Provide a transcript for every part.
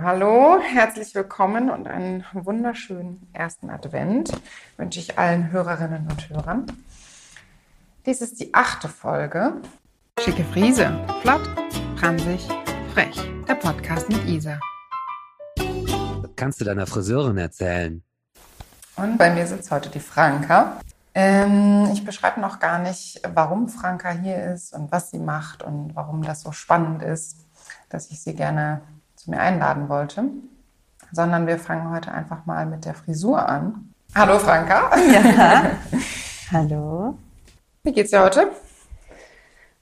Hallo, herzlich willkommen und einen wunderschönen ersten Advent wünsche ich allen Hörerinnen und Hörern. Dies ist die achte Folge. Schicke Friese, flott, pransig, frech. Der Podcast mit Isa. Kannst du deiner Friseurin erzählen. Und bei mir sitzt heute die Franka. Ähm, ich beschreibe noch gar nicht, warum Franka hier ist und was sie macht und warum das so spannend ist, dass ich sie gerne zu mir einladen wollte, sondern wir fangen heute einfach mal mit der Frisur an. Hallo Franka. Ja. Hallo. Wie geht's dir heute?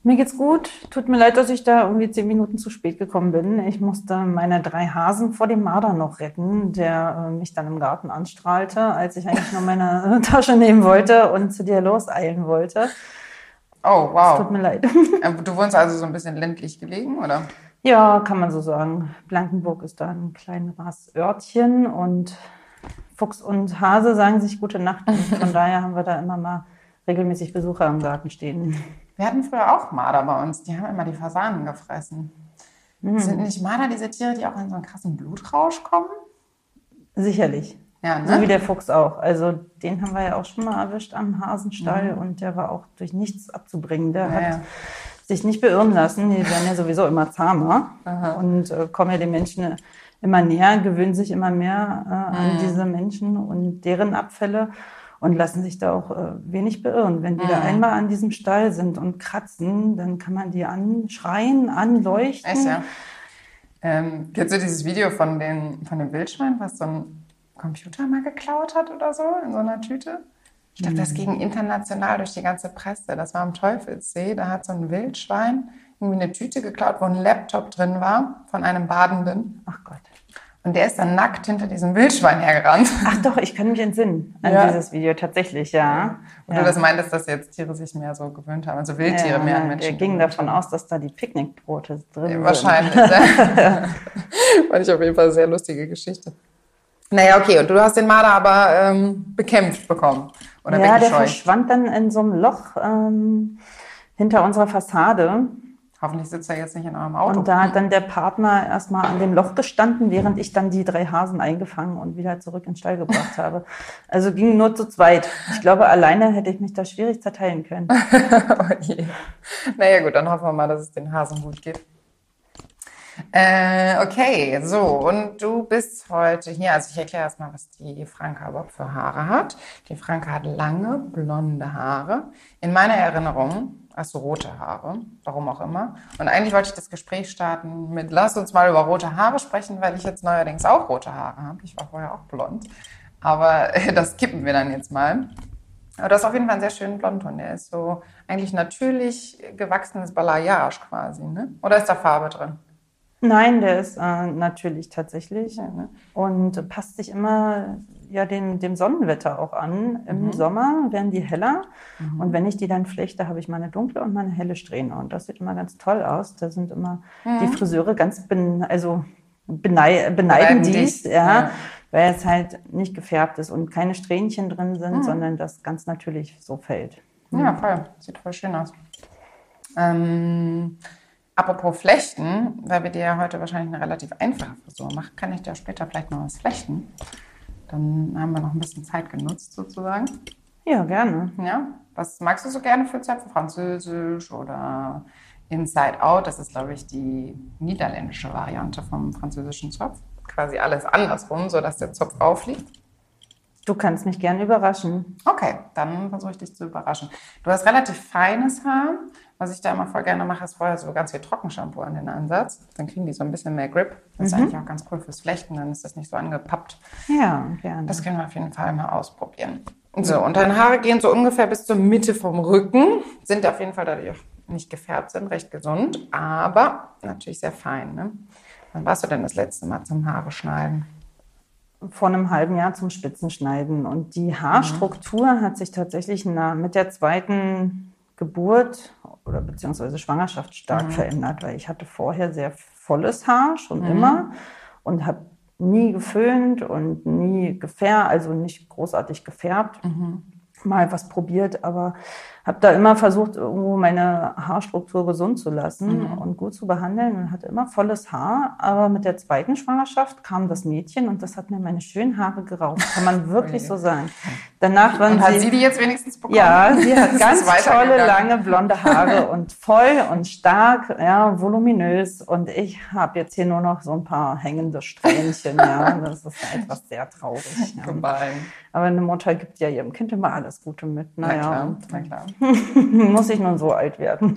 Mir geht's gut. Tut mir leid, dass ich da irgendwie zehn Minuten zu spät gekommen bin. Ich musste meine drei Hasen vor dem Marder noch retten, der äh, mich dann im Garten anstrahlte, als ich eigentlich nur meine Tasche nehmen wollte und zu dir loseilen wollte. Oh, wow. Es tut mir leid. Ähm, Du wohnst also so ein bisschen ländlich gelegen, oder? Ja, kann man so sagen. Blankenburg ist da ein kleines Örtchen und Fuchs und Hase sagen sich gute Nacht. Und von daher haben wir da immer mal regelmäßig Besucher im Garten stehen. Wir hatten früher auch Marder bei uns. Die haben immer die Fasanen gefressen. Sind nicht Marder diese Tiere, die auch in so einen krassen Blutrausch kommen? Sicherlich. Ja, So wie ne? der Fuchs auch. Also den haben wir ja auch schon mal erwischt am Hasenstall und der war auch durch nichts abzubringen. Der Ja, hat. Sich nicht beirren lassen. Die werden ja sowieso immer zahmer Aha. und äh, kommen ja den Menschen äh, immer näher, gewöhnen sich immer mehr äh, an diese Menschen und deren Abfälle und lassen sich da auch äh, wenig beirren. Wenn die da einmal an diesem Stall sind und kratzen, dann kann man die anschreien, anleuchten. Echt, ja. Ähm, kennst du dieses Video von, den, von dem Wildschwein, was so ein Computer mal geklaut hat oder so in so einer Tüte? Ich glaube, das ging international durch die ganze Presse. Das war am Teufelssee. Da hat so ein Wildschwein irgendwie eine Tüte geklaut, wo ein Laptop drin war von einem Badenden. Ach Gott. Und der ist dann nackt hinter diesem Wildschwein hergerannt. Ach doch, ich kann mich entsinnen an Ja. dieses Video tatsächlich, ja. Und ja. du das meintest, dass jetzt Tiere sich mehr so gewöhnt haben, also Wildtiere mehr an ja, Menschen. Der ging gewöhnt davon aus, dass da die Picknickbrote drin Ja, sind. wahrscheinlich. ja. Fand ich auf jeden Fall eine sehr lustige Geschichte. Naja, okay, und du hast den Marder aber ähm, bekämpft bekommen. Oder Ja, der verschwand dann in so einem Loch ähm, hinter unserer Fassade. Hoffentlich sitzt er jetzt nicht in eurem Auto. Und da hat dann der Partner erstmal an dem Loch gestanden, während ich dann die drei Hasen eingefangen und wieder zurück in den Stall gebracht habe. Also ging nur zu zweit. Ich glaube, alleine hätte ich mich da schwierig zerteilen können. oh je. Naja, gut, dann hoffen wir mal, dass es den Hasen gut geht. Äh, okay, so, und du bist heute hier. Also ich erkläre erstmal, was die Franka überhaupt für Haare hat. Die Franka hat lange, blonde Haare. In meiner Erinnerung hast du rote Haare, warum auch immer. Und eigentlich wollte ich das Gespräch starten mit, lass uns mal über rote Haare sprechen, weil ich jetzt neuerdings auch rote Haare habe. Ich war vorher auch blond. Aber das kippen wir dann jetzt mal. Aber du hast auf jeden Fall einen sehr schönen Blondton. Der ist so eigentlich natürlich gewachsenes Balayage quasi, ne? Oder ist da Farbe drin? Nein, der ist äh, natürlich tatsächlich ne? und passt sich immer ja dem, dem Sonnenwetter auch an. Mhm. Im Sommer werden die heller und wenn ich die dann flechte, habe ich meine dunkle und meine helle Strähne und das sieht immer ganz toll aus. Da sind immer Mhm. die Friseure ganz ben, also benei Beneiden dies, ja, ja. weil es halt nicht gefärbt ist und keine Strähnchen drin Mhm. sind, sondern das ganz natürlich so fällt. Ja, voll. Sieht voll schön aus. Ähm, apropos Flechten, weil wir dir ja heute wahrscheinlich eine relativ einfache Frisur machen, kann ich dir später vielleicht noch was flechten. Dann haben wir noch ein bisschen Zeit genutzt sozusagen. Ja, gerne. Ja, was magst du so gerne für Zöpfe? Französisch oder Inside Out? Das ist, glaube ich, die niederländische Variante vom französischen Zopf. Quasi alles andersrum, sodass der Zopf aufliegt. Du kannst mich gerne überraschen. Okay, dann versuche ich dich zu überraschen. Du hast relativ feines Haar. Was ich da immer voll gerne mache, ist vorher so ganz viel Trockenshampoo an den Ansatz. Dann kriegen die so ein bisschen mehr Grip. Das ist eigentlich auch ganz cool fürs Flechten, dann ist das nicht so angepappt. Ja, gerne. Das können wir auf jeden Fall mal ausprobieren. So, und deine Haare gehen so ungefähr bis zur Mitte vom Rücken, sind auf jeden Fall dadurch auch nicht gefärbt, sind recht gesund, aber natürlich sehr fein. Ne? Wann warst du denn das letzte Mal zum Haare schneiden? vor einem halben Jahr zum Spitzenschneiden. Und die Haarstruktur hat sich tatsächlich mit der zweiten Geburt oder beziehungsweise Schwangerschaft stark verändert, weil ich hatte vorher sehr volles Haar schon immer und habe nie geföhnt und nie gefärbt, also nicht großartig gefärbt. Mal was probiert, aber habe da immer versucht, irgendwo meine Haarstruktur gesund zu lassen mhm. und gut zu behandeln und hatte immer volles Haar. Aber mit der zweiten Schwangerschaft kam das Mädchen und das hat mir meine schönen Haare geraubt, kann man wirklich so sagen. Danach waren und hat sie, sie die jetzt wenigstens bekommen? Ja, sie hat ganz tolle, lange blonde Haare und voll und stark, ja, voluminös. Und ich habe jetzt hier nur noch so ein paar hängende Strähnchen, ja. Das ist etwas sehr traurig. Ja. Gemein. Aber eine Mutter gibt ja ihrem Kind immer alles Gute mit. Na Naja, klar, und na klar. muss ich nun so alt werden.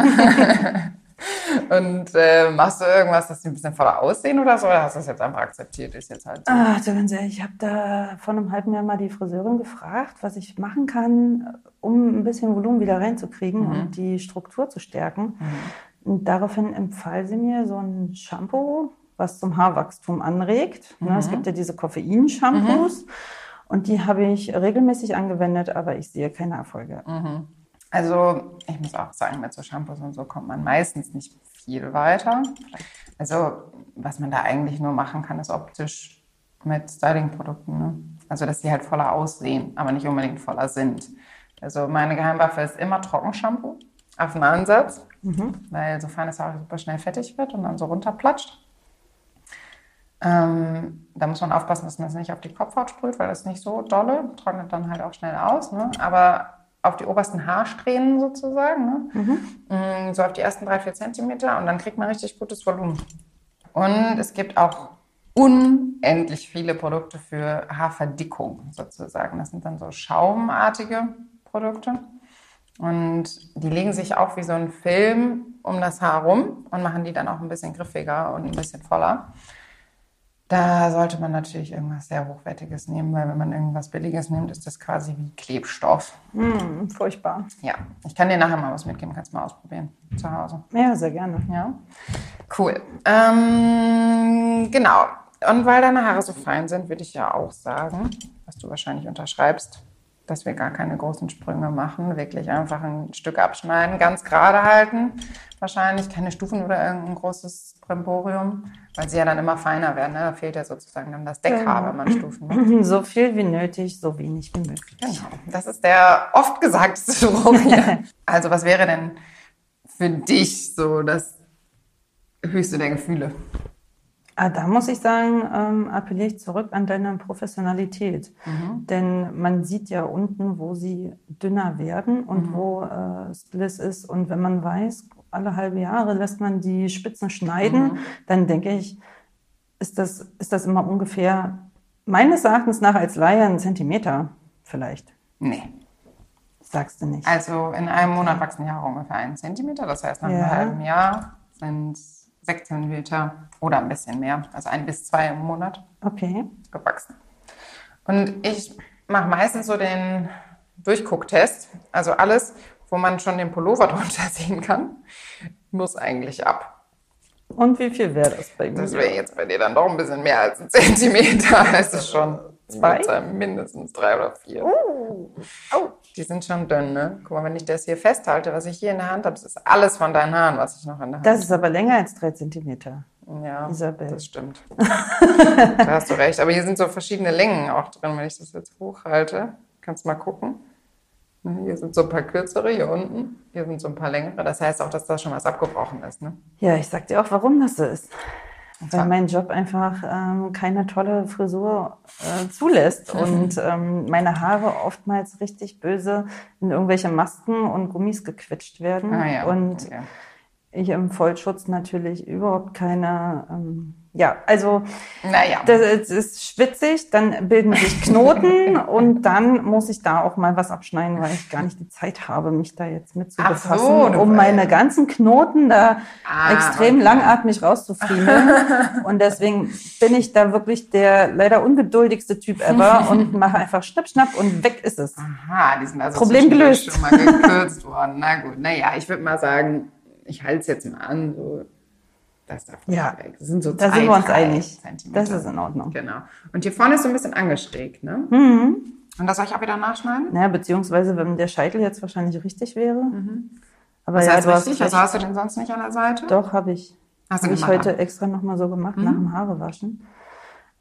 Und äh, machst du irgendwas, dass die ein bisschen voller aussehen oder so? Oder hast du das jetzt einfach akzeptiert? Ist jetzt halt so. Ach, du ganz ehrlich, ich habe da vor einem halben Jahr mal die Friseurin gefragt, was ich machen kann, um ein bisschen Volumen wieder reinzukriegen und die Struktur zu stärken. Und daraufhin empfahl sie mir so ein Shampoo, was zum Haarwachstum anregt. Ne, Es gibt ja diese Koffein-Shampoos. Und die habe ich regelmäßig angewendet, aber ich sehe keine Erfolge. Also, ich muss auch sagen, mit so Shampoos und so kommt man meistens nicht viel weiter. Also, was man da eigentlich nur machen kann, ist optisch mit Styling-Produkten. Ne? Also, dass die halt voller aussehen, aber nicht unbedingt voller sind. Also, meine Geheimwaffe ist immer Trockenshampoo auf den Ansatz, weil so feines Haar super schnell fettig wird und dann so runterplatscht. Ähm, da muss man aufpassen, dass man es nicht auf die Kopfhaut sprüht, weil das nicht so dolle, trocknet dann halt auch schnell aus. Ne? Aber auf die obersten Haarsträhnen sozusagen, ne? Mm, so auf die ersten drei, vier Zentimeter und dann kriegt man richtig gutes Volumen. Und es gibt auch unendlich viele Produkte für Haarverdickung sozusagen. Das sind dann so schaumartige Produkte. Und die legen sich auch wie so ein Film um das Haar rum und machen die dann auch ein bisschen griffiger und ein bisschen voller. Da sollte man natürlich irgendwas sehr Hochwertiges nehmen, weil wenn man irgendwas Billiges nimmt, ist das quasi wie Klebstoff. Hm, furchtbar. Ja, ich kann dir nachher mal was mitgeben, kannst mal ausprobieren zu Hause. Ja, sehr gerne. Ja, cool. Ähm, genau. Und weil deine Haare so fein sind, würde ich ja auch sagen, was du wahrscheinlich unterschreibst, dass wir gar keine großen Sprünge machen, wirklich einfach ein Stück abschneiden, ganz gerade halten, wahrscheinlich keine Stufen oder irgendein großes Brimborium, weil sie ja dann immer feiner werden. Ne? Da fehlt ja sozusagen dann das Deckhaar, wenn man Stufen macht. So viel wie nötig, so wenig wie möglich. Genau. Das ist der oft gesagte Spruch hier. Also was wäre denn für dich so das höchste der Gefühle? Ah, da muss ich sagen, ähm, appelliere ich zurück an deine Professionalität. Denn man sieht ja unten, wo sie dünner werden und wo äh, Spliss ist. Und wenn man weiß, alle halbe Jahre lässt man die Spitzen schneiden, dann denke ich, ist das, ist das immer ungefähr meines Erachtens nach als Laie ein Zentimeter vielleicht. Nee. Sagst du nicht. Also in einem Monat wachsen die Haare ungefähr einen Zentimeter. Das heißt, nach Ja. einem halben Jahr sind es sechs Zentimeter oder ein bisschen mehr. Also ein bis zwei im Monat Okay. gewachsen. Und ich mache meistens so den Durchgucktest. Also alles, wo man schon den Pullover drunter sehen kann, muss eigentlich ab. Und wie viel wäre das bei mir? Das wäre jetzt bei dir dann doch ein bisschen mehr als ein Zentimeter. Es ist schon Zwei? zwei? Mindestens drei oder vier. Oh. Die sind schon dünn, ne? Guck mal, wenn ich das hier festhalte, was ich hier in der Hand habe, das ist alles von deinen Haaren, was ich noch in der Hand Das ist aber länger als drei Zentimeter. habe. Ja, Isabel. das stimmt. da hast du recht. Aber hier sind so verschiedene Längen auch drin, wenn ich das jetzt hochhalte. Kannst mal gucken. Ne, Hier sind so ein paar kürzere, hier unten. Hier sind so ein paar längere. Das heißt auch, dass da schon was abgebrochen ist, ne? Ja, ich sag dir auch, warum das so ist. Weil mein Job einfach ähm, keine tolle Frisur äh, zulässt und ähm, meine Haare oftmals richtig böse in irgendwelche Masken und Gummis gequetscht werden. Ah ja. Und okay. ich im Vollschutz natürlich überhaupt keine, ähm, ja, also Naja. das ist- ist schwitzig, dann bilden sich Knoten und dann muss ich da auch mal was abschneiden, weil ich gar nicht die Zeit habe, mich da jetzt mit zu befassen, so, um meine ganzen Knoten da Ah, extrem okay. langatmig rauszufriemeln. und deswegen bin ich da wirklich der leider ungeduldigste Typ ever und mache einfach schnipp, schnapp und weg ist es. Aha, die sind also Problem gelöst. schon mal gekürzt worden. Na gut, naja, ich würde mal sagen, ich halte es jetzt mal an, so, das darf nicht Ja, weg. Das sind so da zwei, sind wir uns einig. Zentimeter. Das ist in Ordnung. Genau. Und hier vorne ist so ein bisschen angeschrägt, ne? Mhm. Und das soll ich auch wieder nachschneiden? Naja, beziehungsweise wenn der Scheitel jetzt wahrscheinlich richtig wäre. Aber Mhm. Das ja, heißt richtig? Also hast du den sonst nicht an der Seite? Doch, habe ich. Hast du Habe ich heute extra nochmal so gemacht nach dem Haarewaschen.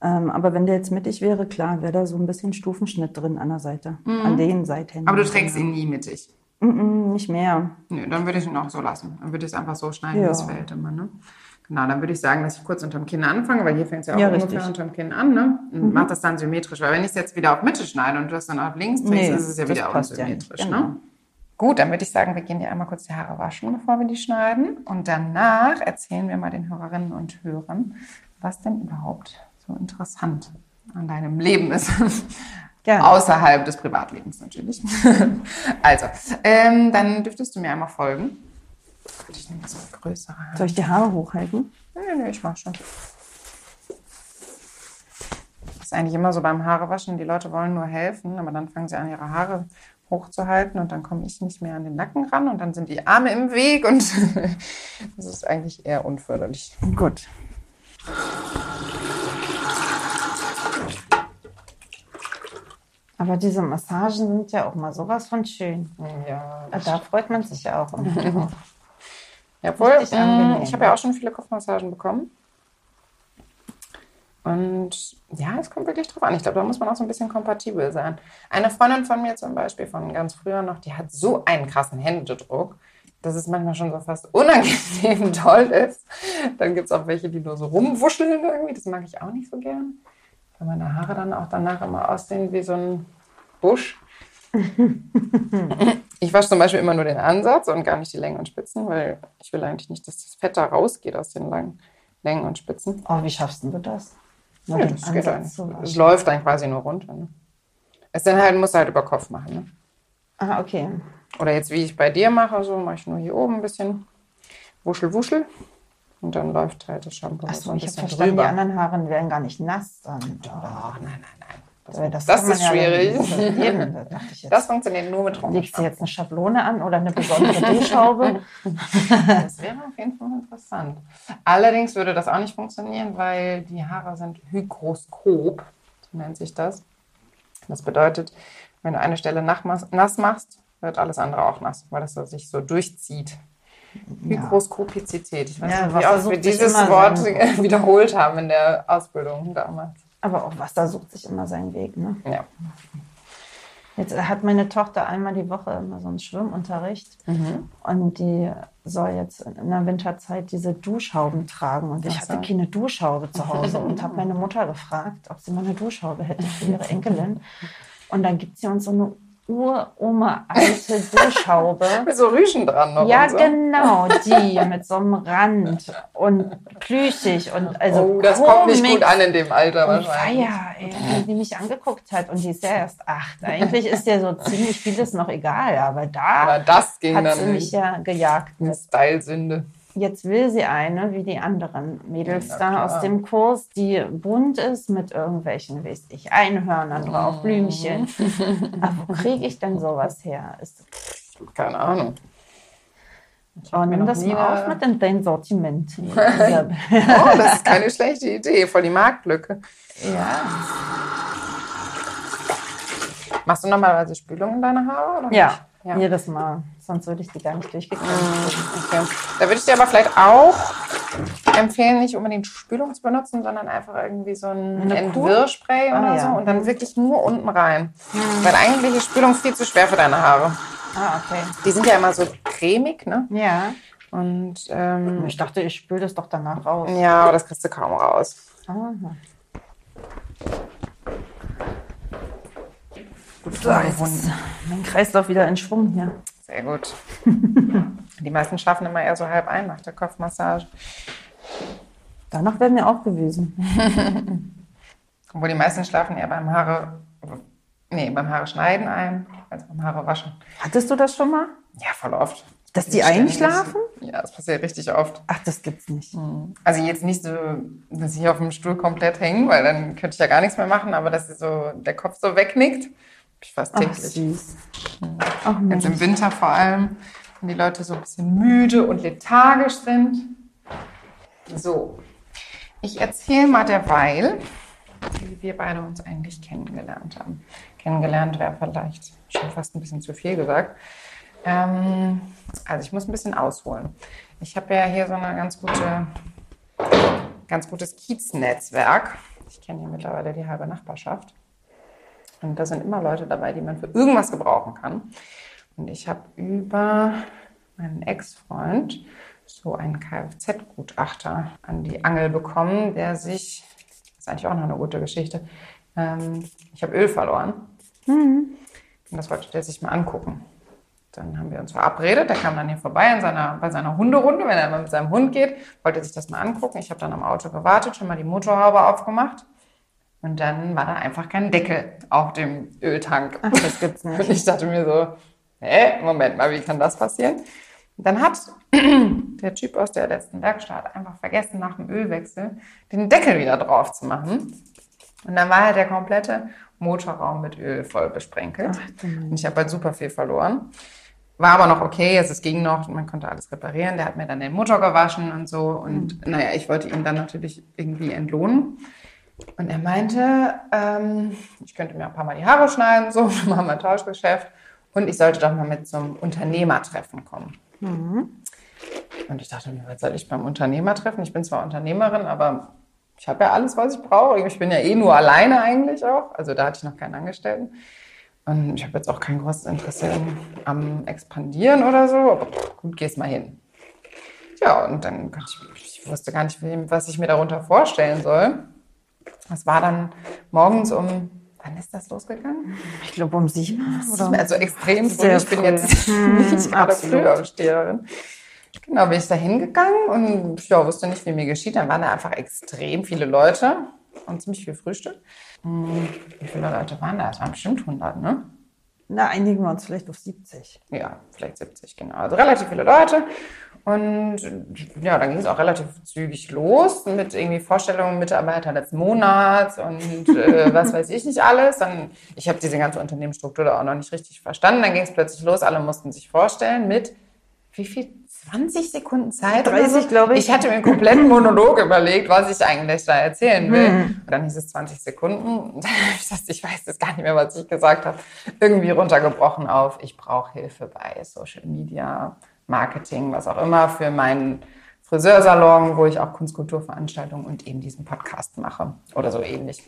Ähm, aber wenn der jetzt mittig wäre, klar, wäre da so ein bisschen Stufenschnitt drin an der Seite. An den Seiten. Aber du trägst ihn nie mittig. Mm -mm, nicht mehr. Nö, dann würde ich ihn auch so lassen. Dann würde ich es einfach so schneiden, Ja. wie es fällt immer. Ne? Genau, dann würde ich sagen, dass ich kurz unterm Kinn anfange, weil hier fängt es ja auch Ja, ungefähr richtig. Mhm. unterm Kinn an. Ne? Und mach das dann symmetrisch, weil wenn ich es jetzt wieder auf Mitte schneide und du das dann auf links drehst, Nee, ist es ja wieder passt ja unsymmetrisch. nicht. Ne? Genau. Gut, dann würde ich sagen, wir gehen dir einmal kurz die Haare waschen, bevor wir die schneiden. Und danach erzählen wir mal den Hörerinnen und Hörern, was denn überhaupt so interessant an deinem Leben ist. Gerne. Außerhalb des Privatlebens natürlich. also, ähm, dann dürftest du mir einmal folgen. Ich nehme so eine größere. Soll ich die Haare hochhalten? Nee, nee, ich mach schon. Das ist eigentlich immer so beim Haarewaschen, die Leute wollen nur helfen, aber dann fangen sie an, ihre Haare hochzuhalten und dann komme ich nicht mehr an den Nacken ran und dann sind die Arme im Weg und das ist eigentlich eher unförderlich. Gut. Aber diese Massagen sind ja auch mal sowas von schön. Ja, Da freut man sich ja auch. Jawohl, angenehm. ich habe ja auch schon viele Kopfmassagen bekommen. Und ja, es kommt wirklich drauf an. Ich glaube, da muss man auch so ein bisschen kompatibel sein. Eine Freundin von mir zum Beispiel, von ganz früher noch, die hat so einen krassen Händedruck, dass es manchmal schon so fast unangenehm toll ist. Dann gibt es auch welche, die nur so rumwuscheln irgendwie. Das mag ich auch nicht so gern. Weil meine Haare dann auch danach immer aussehen wie so ein Busch. Ich wasche zum Beispiel immer nur den Ansatz und gar nicht die Längen und Spitzen, weil ich will eigentlich nicht, dass das Fett da rausgeht aus den langen Längen und Spitzen. Oh, wie schaffst du das? Ja, das geht eigentlich. Es läuft dann quasi nur runter. Ne? Es dann halt, muss halt über Kopf machen. Ne? Ah, okay. Oder jetzt, wie ich bei dir mache, so mache ich nur hier oben ein bisschen wuschel, wuschel. Und dann läuft halt das Shampoo Achso, so ein ich habe bisschen verstanden, drüber. die anderen Haare wären gar nicht nass dann. Ach, nein, nein, nein. Das, Weil das, man ist ja schwierig. dann- Eben, da dachte ich jetzt. Das funktioniert nur mit Legst du jetzt eine Schablone an oder eine besondere Duschhaube? Das wäre auf jeden Fall interessant. Allerdings würde das auch nicht funktionieren, weil die Haare sind hygroskop, so nennt sich das. Das bedeutet, wenn du eine Stelle nass machst, wird alles andere auch nass, weil das sich so durchzieht. Hygroskopizität. Ich weiß Ja, nicht, wie oft wir dieses Wort wiederholt haben in der Ausbildung damals. Aber auch Wasser sucht sich immer seinen Weg. Ne? Ja. Jetzt hat meine Tochter einmal die Woche immer so einen Schwimmunterricht Mhm. und die soll jetzt in der Winterzeit diese Duschhauben tragen. Und ich hatte keine Duschhaube zu Hause und habe meine Mutter gefragt, ob sie mal eine Duschhaube hätte für ihre Enkelin. Und dann gibt sie uns so eine uroma alte Duschhaube. Mit so Rüschen dran noch. Ja, so. genau, die mit so einem Rand und plüschig und also Oh, das kommt nicht gut an in dem Alter wahrscheinlich. Feier, ey, die mich angeguckt hat. Und die ist ja erst acht. Eigentlich ist ja so ziemlich vieles noch egal, aber da Aber das ging hat sie mich nicht. ja gejagt. Eine Style-Sünde. Jetzt will sie eine, wie die anderen Mädels Ja, da aus dem Kurs, die bunt ist mit irgendwelchen, weiß ich, Einhörnern Oh. drauf, Blümchen. Aber wo kriege ich denn sowas her? Ist, Keine Ahnung. Oh, nimm das mal eine- auf mit in dein Sortiment. Oh, das ist keine schlechte Idee. Voll die Marktlücke. ja. Machst du normalerweise Spülung in deine Haare? Oder Ja, nicht? Ja. jedes Mal. Sonst würde ich die gar nicht durchgekommen. Okay. Da würde ich dir aber vielleicht auch empfehlen, nicht unbedingt Spülung zu benutzen, sondern einfach irgendwie so ein? Entwirrspray Ah, oder ja. so und dann wirklich nur unten rein. Weil eigentlich ist Spülung viel zu schwer für deine Haare. Ah, okay. Die sind ja immer so cremig, ne? Ja. Und ähm, Ich dachte, ich spüle das doch danach raus. ja, aber das kriegst du kaum raus. Aha. So, Jetzt ist mein Kreislauf wieder in Schwung hier. Sehr gut. Die meisten schlafen immer eher so halb ein nach der Kopfmassage. Danach wäre mir auch gewesen. Obwohl die meisten schlafen eher beim Haare, nee, beim Haare schneiden ein, als beim Haare waschen. Hattest du das schon mal? Ja, voll oft. Dass die einschlafen? Ja, das passiert richtig oft. Ach, das gibt's nicht. Also jetzt nicht so, dass sie auf dem Stuhl komplett hängen, weil dann könnte ich ja gar nichts mehr machen, aber dass sie so, der Kopf so wegnickt, ich fast Ach, täglich. süß. Ach, Jetzt im Winter vor allem, wenn die Leute so ein bisschen müde und lethargisch sind. So, ich erzähle mal derweil, wie wir beide uns eigentlich kennengelernt haben. Kennengelernt wäre vielleicht schon fast ein bisschen zu viel gesagt. Ähm, also ich muss ein bisschen ausholen. Ich habe ja hier so eine ganz gute, ganz gutes Kieznetzwerk. Ich kenne hier mittlerweile die halbe Nachbarschaft. Und da sind immer Leute dabei, die man für irgendwas gebrauchen kann. Und ich habe über meinen Ex-Freund so einen Kfz-Gutachter an die Angel bekommen, der sich, das ist eigentlich auch noch eine gute Geschichte, ähm, ich habe Öl verloren. Und das wollte der sich mal angucken. Dann haben wir uns verabredet, der kam dann hier vorbei in seiner, bei seiner Hunderunde, wenn er mal mit seinem Hund geht, wollte sich das mal angucken. Ich habe dann am Auto gewartet, schon mal die Motorhaube aufgemacht. Und dann war da einfach kein Deckel auf dem Öltank. Ach, das gibt's Und nicht. ich dachte mir so, hä, Moment mal, wie kann das passieren? Und dann hat der Typ aus der letzten Werkstatt einfach vergessen, nach dem Ölwechsel den Deckel wieder drauf zu machen. Und dann war halt der komplette Motorraum mit Öl voll besprenkelt. Und ich habe halt super viel verloren. War aber noch okay, also es ging noch, man konnte alles reparieren. Der hat mir dann den Motor gewaschen und so. Und naja, ich wollte ihn dann natürlich irgendwie entlohnen. Und er meinte, ähm, ich könnte mir ein paar Mal die Haare schneiden, so, wir machen wir ein Tauschgeschäft. Und ich sollte doch mal mit zum Unternehmertreffen kommen. Und ich dachte mir, was soll ich beim Unternehmertreffen? Ich bin zwar Unternehmerin, aber ich habe ja alles, was ich brauche. Ich bin ja eh nur alleine eigentlich auch. Also da hatte ich noch keinen Angestellten. Und ich habe jetzt auch kein großes Interesse am Expandieren oder so. Aber gut, gehst mal hin. Ja, und dann ich, ich wusste gar nicht, was ich mir darunter vorstellen soll. Das war dann morgens um, wann ist das losgegangen? Ich glaube um sieben oder? Also extrem früh. Ich bin früh. jetzt Hm, nicht gerade absolut. Frühaufsteherin. Genau, bin ich da hingegangen und ja, wusste nicht, wie mir geschieht. Dann waren da einfach extrem viele Leute und ziemlich viel Frühstück. Hm, Wie viele Leute waren da? Es waren bestimmt 100, ne? Na, einigen wir uns vielleicht auf 70. Ja, vielleicht 70, genau. Also relativ viele Leute. Und ja, dann ging es auch relativ zügig los mit irgendwie Vorstellungen Mitarbeiter letzten Monats und äh, was weiß ich nicht alles. Dann, ich habe diese ganze Unternehmensstruktur da auch noch nicht richtig verstanden. Dann ging es plötzlich los, alle mussten sich vorstellen mit wie viel? 20 Sekunden Zeit? oder 30, so? glaube ich. Ich hatte mir einen kompletten Monolog überlegt, was ich eigentlich da erzählen will. Und dann hieß es 20 Sekunden. Und dann habe ich gesagt, ich weiß jetzt gar nicht mehr, was ich gesagt habe. Irgendwie runtergebrochen auf, ich brauche Hilfe bei Social Media, Marketing, was auch immer, für meinen Friseursalon, wo ich auch Kunstkulturveranstaltungen und eben diesen Podcast mache oder so ähnlich.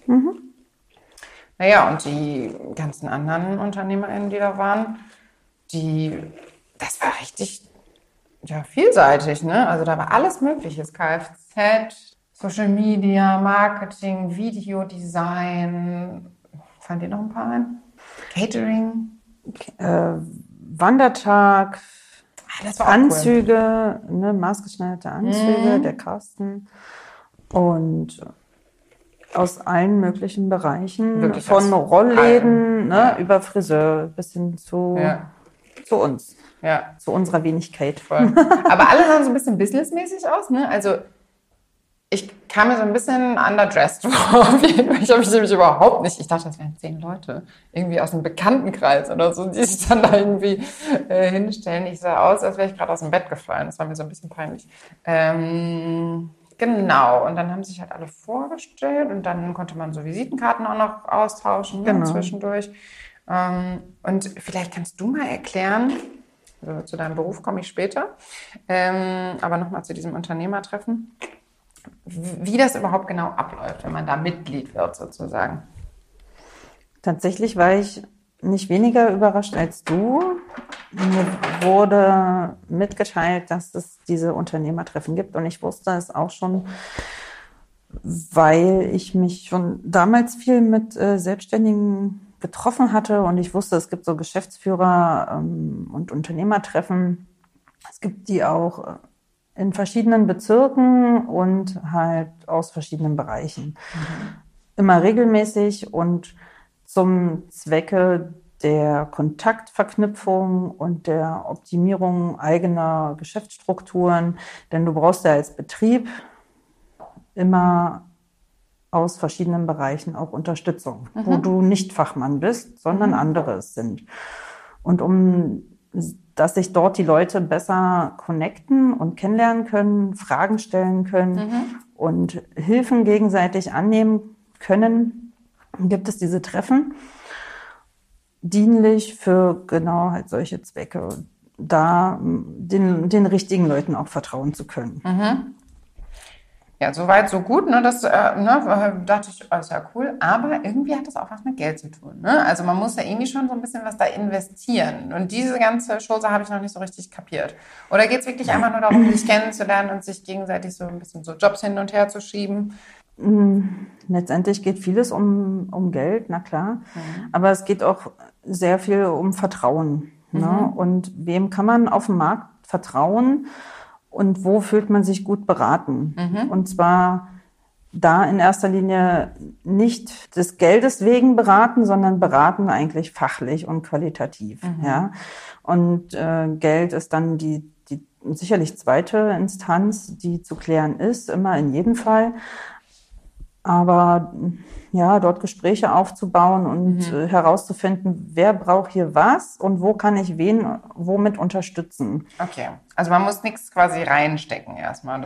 Naja, und die ganzen anderen UnternehmerInnen, die da waren, die, das war richtig ja, vielseitig, ne? Also da war alles Mögliches. Kfz, Social Media, Marketing, Videodesign. Fallen dir noch ein paar ein? Catering. Äh, Wandertag, Ah, Anzüge, ne, maßgeschneiderte Anzüge, Mhm. der Carsten. Und aus allen möglichen Bereichen, Wirklich von Rollläden ne, ja. über Friseur bis hin zu, cool. Ja, zu uns, ja. zu unserer Wenigkeit. Voll. Aber alle sahen so ein bisschen businessmäßig aus, ne? Also ich kam mir so ein bisschen underdressed vor. Ich habe mich nämlich überhaupt nicht. Ich dachte, das wären zehn Leute. Irgendwie aus einem Bekanntenkreis oder so, die sich dann da irgendwie äh, hinstellen. Ich sah aus, als wäre ich gerade aus dem Bett gefallen. Das war mir so ein bisschen peinlich. Ähm, genau. Und dann haben sich halt alle vorgestellt und dann konnte man so Visitenkarten auch noch austauschen ne, Genau. zwischendurch. Ähm, und vielleicht kannst du mal erklären, also zu deinem Beruf komme ich später. Ähm, aber nochmal zu diesem Unternehmertreffen. Wie das überhaupt genau abläuft, wenn man da Mitglied wird, sozusagen. Tatsächlich war ich nicht weniger überrascht als du. Mir wurde mitgeteilt, dass es diese Unternehmertreffen gibt und ich wusste es auch schon, weil ich mich schon damals viel mit äh, Selbstständigen getroffen hatte und ich wusste, es gibt so Geschäftsführer ähm, und Unternehmertreffen. Es gibt die auch äh, in verschiedenen Bezirken und halt aus verschiedenen Bereichen. Immer regelmäßig und zum Zwecke der Kontaktverknüpfung und der Optimierung eigener Geschäftsstrukturen. Denn du brauchst ja als Betrieb immer aus verschiedenen Bereichen auch Unterstützung, wo du nicht Fachmann bist, sondern andere es sind. Und um, dass sich dort die Leute besser connecten und kennenlernen können, Fragen stellen können und Hilfen gegenseitig annehmen können, gibt es diese Treffen, dienlich für genau halt solche Zwecke, da den, den richtigen Leuten auch vertrauen zu können. Ja, soweit, so gut. Ne? Das äh, ne, dachte ich, oh, ist ja cool. Aber irgendwie hat das auch was mit Geld zu tun. Ne? Also man muss ja irgendwie schon so ein bisschen was da investieren. Und diese ganze Chose habe ich noch nicht so richtig kapiert. Oder geht es wirklich einfach nur darum, sich kennenzulernen und sich gegenseitig so ein bisschen so Jobs hin und her zu schieben? Mm, letztendlich geht vieles um, um Geld, na klar. Mhm. Aber es geht auch sehr viel um Vertrauen. Ne? Mhm. Und wem kann man auf dem Markt vertrauen? Und wo fühlt man sich gut beraten. Mhm. Und zwar da in erster Linie nicht des Geldes wegen beraten, sondern beraten eigentlich fachlich und qualitativ. Mhm. Ja. Und äh, Geld ist dann die, die sicherlich zweite Instanz, die zu klären ist, immer in jedem Fall. Aber ja, dort Gespräche aufzubauen und mhm. Äh, herauszufinden, wer braucht hier was und wo kann ich wen womit unterstützen. Okay, also man muss nichts quasi reinstecken erstmal.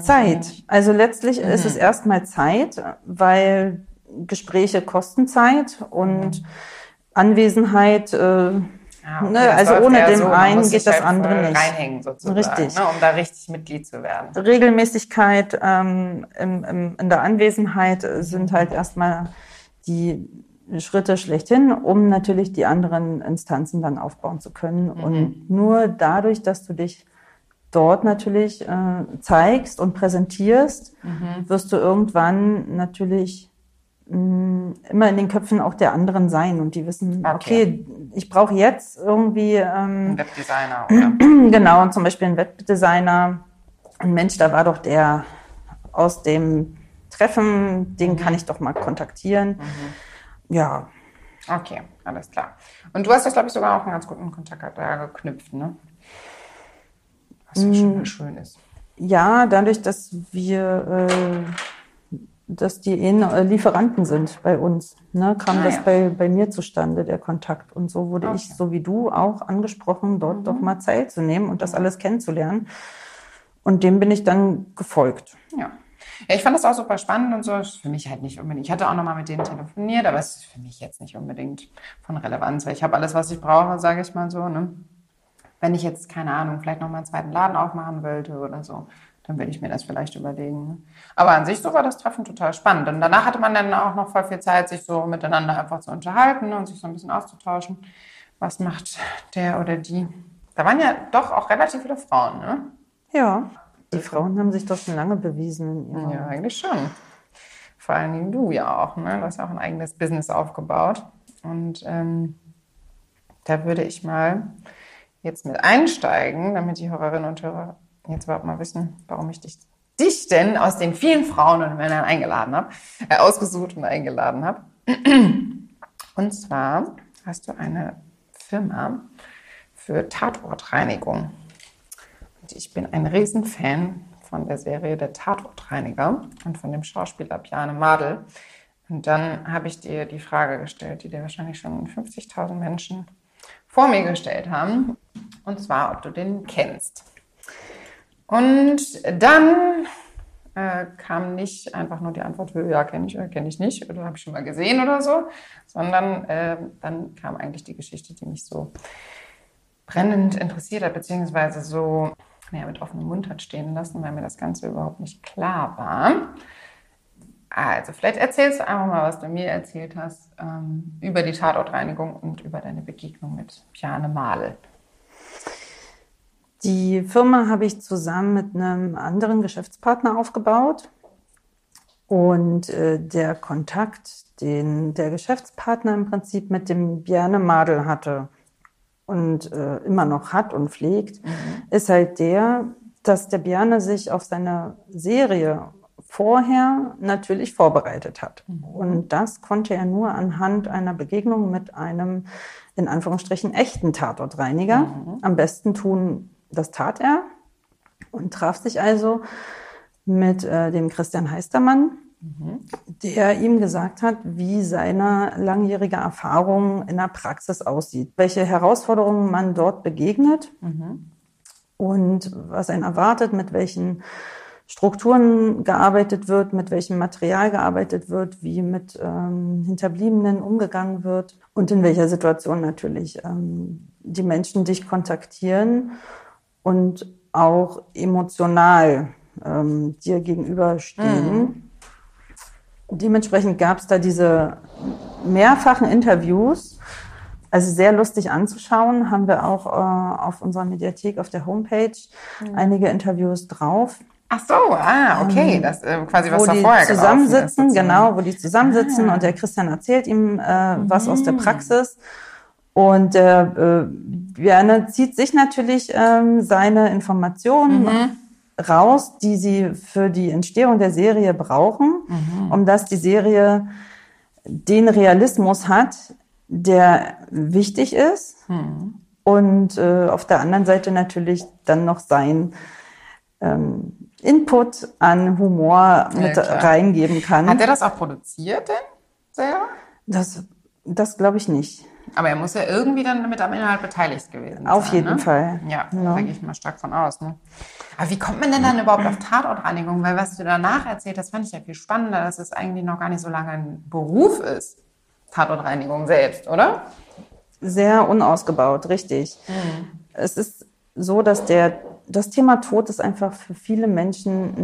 Zeit. Also letztlich mhm. ist es erstmal Zeit, weil Gespräche kosten Zeit und mhm. Anwesenheit äh, Ah, okay, ne? Also ohne den so, einen geht das andere nicht. Reinhängen sozusagen, richtig. Ne? um da richtig Mitglied zu werden. Regelmäßigkeit ähm, im, im, in der Anwesenheit sind halt erstmal die Schritte schlechthin, um natürlich die anderen Instanzen dann aufbauen zu können. Mhm. Und nur dadurch, dass du dich dort natürlich äh, zeigst und präsentierst, mhm. wirst du irgendwann natürlich immer in den Köpfen auch der anderen sein und die wissen, okay, okay ich brauche jetzt irgendwie ähm, ein Webdesigner oder genau und zum Beispiel ein Webdesigner. Ein Mensch, da war doch der aus dem Treffen, den mhm. kann ich doch mal kontaktieren. Mhm. Ja. Okay, alles klar. Und du hast das, glaube ich, sogar auch einen ganz guten Kontakt da geknüpft, ne? Was mhm. schon mal schön ist. Ja, dadurch, dass wir äh, dass die eh Lieferanten sind bei uns. Ne, kam ah, das ja. bei, bei mir zustande, der Kontakt. Und so wurde okay. ich, so wie du, auch angesprochen, dort mhm. doch mal Zeit zu nehmen und das alles kennenzulernen. Und dem bin ich dann gefolgt. Ja. Ja, ich fand das auch super spannend und so. Ist für mich halt nicht unbedingt. Ich hatte auch nochmal mit denen telefoniert, aber es ist für mich jetzt nicht unbedingt von Relevanz, weil ich habe alles, was ich brauche, sage ich mal so. Ne? Wenn ich jetzt, keine Ahnung, vielleicht nochmal einen zweiten Laden aufmachen wollte oder so, dann würde ich mir das vielleicht überlegen. Ne? Aber an sich so war das Treffen total spannend. Und danach hatte man dann auch noch voll viel Zeit, sich so miteinander einfach zu unterhalten und sich so ein bisschen auszutauschen. Was macht der oder die? Da waren ja doch auch relativ viele Frauen, ne? Ja. Die Frauen haben sich doch schon lange bewiesen. Ja, eigentlich schon. Vor allen Dingen du ja auch, ne? Du hast ja auch ein eigenes Business aufgebaut. Und ähm, da würde ich mal jetzt mit einsteigen, damit die Hörerinnen und Hörer jetzt überhaupt mal wissen, warum ich dich, dich denn aus den vielen Frauen und Männern eingeladen habe, äh, ausgesucht und eingeladen habe. Und zwar hast du eine Firma für Tatortreinigung. Und ich bin ein Riesenfan von der Serie Der Tatortreiniger und von dem Schauspieler Bjarne Madel. Und dann habe ich dir die Frage gestellt, die dir wahrscheinlich schon 50.000 Menschen vor mir gestellt haben. Und zwar, ob du den kennst. Und dann äh, kam nicht einfach nur die Antwort, ja, kenne ich oder kenne ich nicht oder habe ich schon mal gesehen oder so, sondern äh, dann kam eigentlich die Geschichte, die mich so brennend interessiert hat, beziehungsweise so naja, mit offenem Mund hat stehen lassen, weil mir das Ganze überhaupt nicht klar war. Also, vielleicht erzählst du einfach mal, was du mir erzählt hast ähm, über die Tatortreinigung und über deine Begegnung mit Piane Madel. Die Firma habe ich zusammen mit einem anderen Geschäftspartner aufgebaut. Und äh, der Kontakt, den der Geschäftspartner im Prinzip mit dem Bjarne Madel hatte und äh, immer noch hat und pflegt, mhm. ist halt der, dass der Bjarne sich auf seine Serie vorher natürlich vorbereitet hat. Mhm. Und das konnte er nur anhand einer Begegnung mit einem, in Anführungsstrichen, echten Tatortreiniger mhm. am besten tun das tat er und traf sich also mit äh, dem Christian Heistermann, mhm. der ihm gesagt hat, wie seine langjährige Erfahrung in der Praxis aussieht, welche Herausforderungen man dort begegnet mhm. und was einen erwartet, mit welchen Strukturen gearbeitet wird, mit welchem Material gearbeitet wird, wie mit ähm, Hinterbliebenen umgegangen wird und in welcher Situation natürlich ähm, die Menschen dich kontaktieren und auch emotional ähm, dir gegenüberstehen. Dementsprechend gab es da diese mehrfachen Interviews, also sehr lustig anzuschauen, haben wir auch äh, auf unserer Mediathek auf der Homepage einige Interviews drauf. Ach so, ah, okay, das äh, quasi was wo da die vorher gelaufen ist, zusammensitzen, sozusagen. genau, wo die zusammensitzen Ah. und der Christian erzählt ihm äh, was aus der Praxis. Und äh, Björne zieht sich natürlich ähm, seine Informationen Mhm. raus, die sie für die Entstehung der Serie brauchen, Mhm. um dass die Serie den Realismus hat, der wichtig ist. Mhm. Und äh, auf der anderen Seite natürlich dann noch sein ähm, Input an Humor mit klar. reingeben kann. Hat er das auch produziert denn selber? das das glaube ich nicht. Aber er muss ja irgendwie dann mit am Inhalt beteiligt gewesen Auf sein. jeden ne? Fall. Ja, Ja. da gehe ich mal stark von aus. Ne? Aber wie kommt man denn dann überhaupt auf Tatortreinigung? Weil was du danach erzählt hast, fand ich ja viel spannender, dass es eigentlich noch gar nicht so lange ein Beruf ist. Tatortreinigung selbst, oder? Sehr unausgebaut, richtig. Es ist so, dass der, das Thema Tod ist einfach für viele Menschen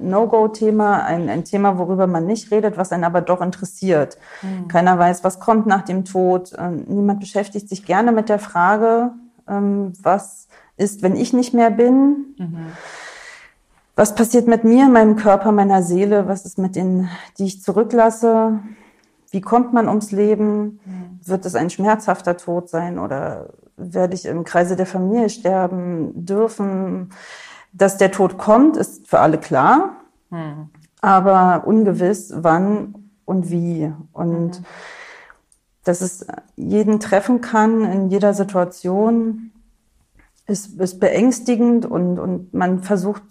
ein, No-Go-Thema, ein, ein Thema, worüber man nicht redet, was einen aber doch interessiert. Keiner weiß, was kommt nach dem Tod. Ähm, Niemand beschäftigt sich gerne mit der Frage, ähm, was ist, wenn ich nicht mehr bin. Was passiert mit mir, meinem Körper, meiner Seele? Was ist mit denen, die ich zurücklasse? Wie kommt man ums Leben? Wird es ein schmerzhafter Tod sein oder werde ich im Kreise der Familie sterben dürfen? Dass der Tod kommt, ist für alle klar, aber ungewiss, wann und wie. Und dass es jeden treffen kann in jeder Situation, ist, ist beängstigend und, und man versucht,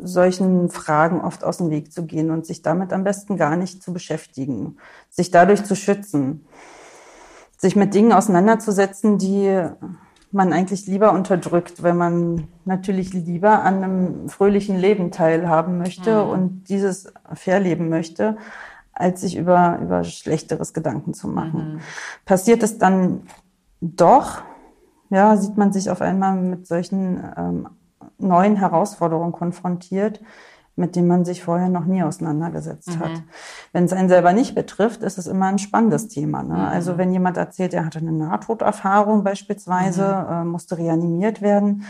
solchen Fragen oft aus dem Weg zu gehen und sich damit am besten gar nicht zu beschäftigen, sich dadurch zu schützen, sich mit Dingen auseinanderzusetzen, die man eigentlich lieber unterdrückt, weil man natürlich lieber an einem fröhlichen Leben teilhaben möchte und dieses verleben möchte, als sich über, über schlechteres Gedanken zu machen. Passiert es dann doch, ja, sieht man sich auf einmal mit solchen ähm, neuen Herausforderungen konfrontiert, mit denen man sich vorher noch nie auseinandergesetzt hat. Wenn es einen selber nicht betrifft, ist es immer ein spannendes Thema. Ne? Also wenn jemand erzählt, er hatte eine Nahtoderfahrung beispielsweise, äh, musste reanimiert werden,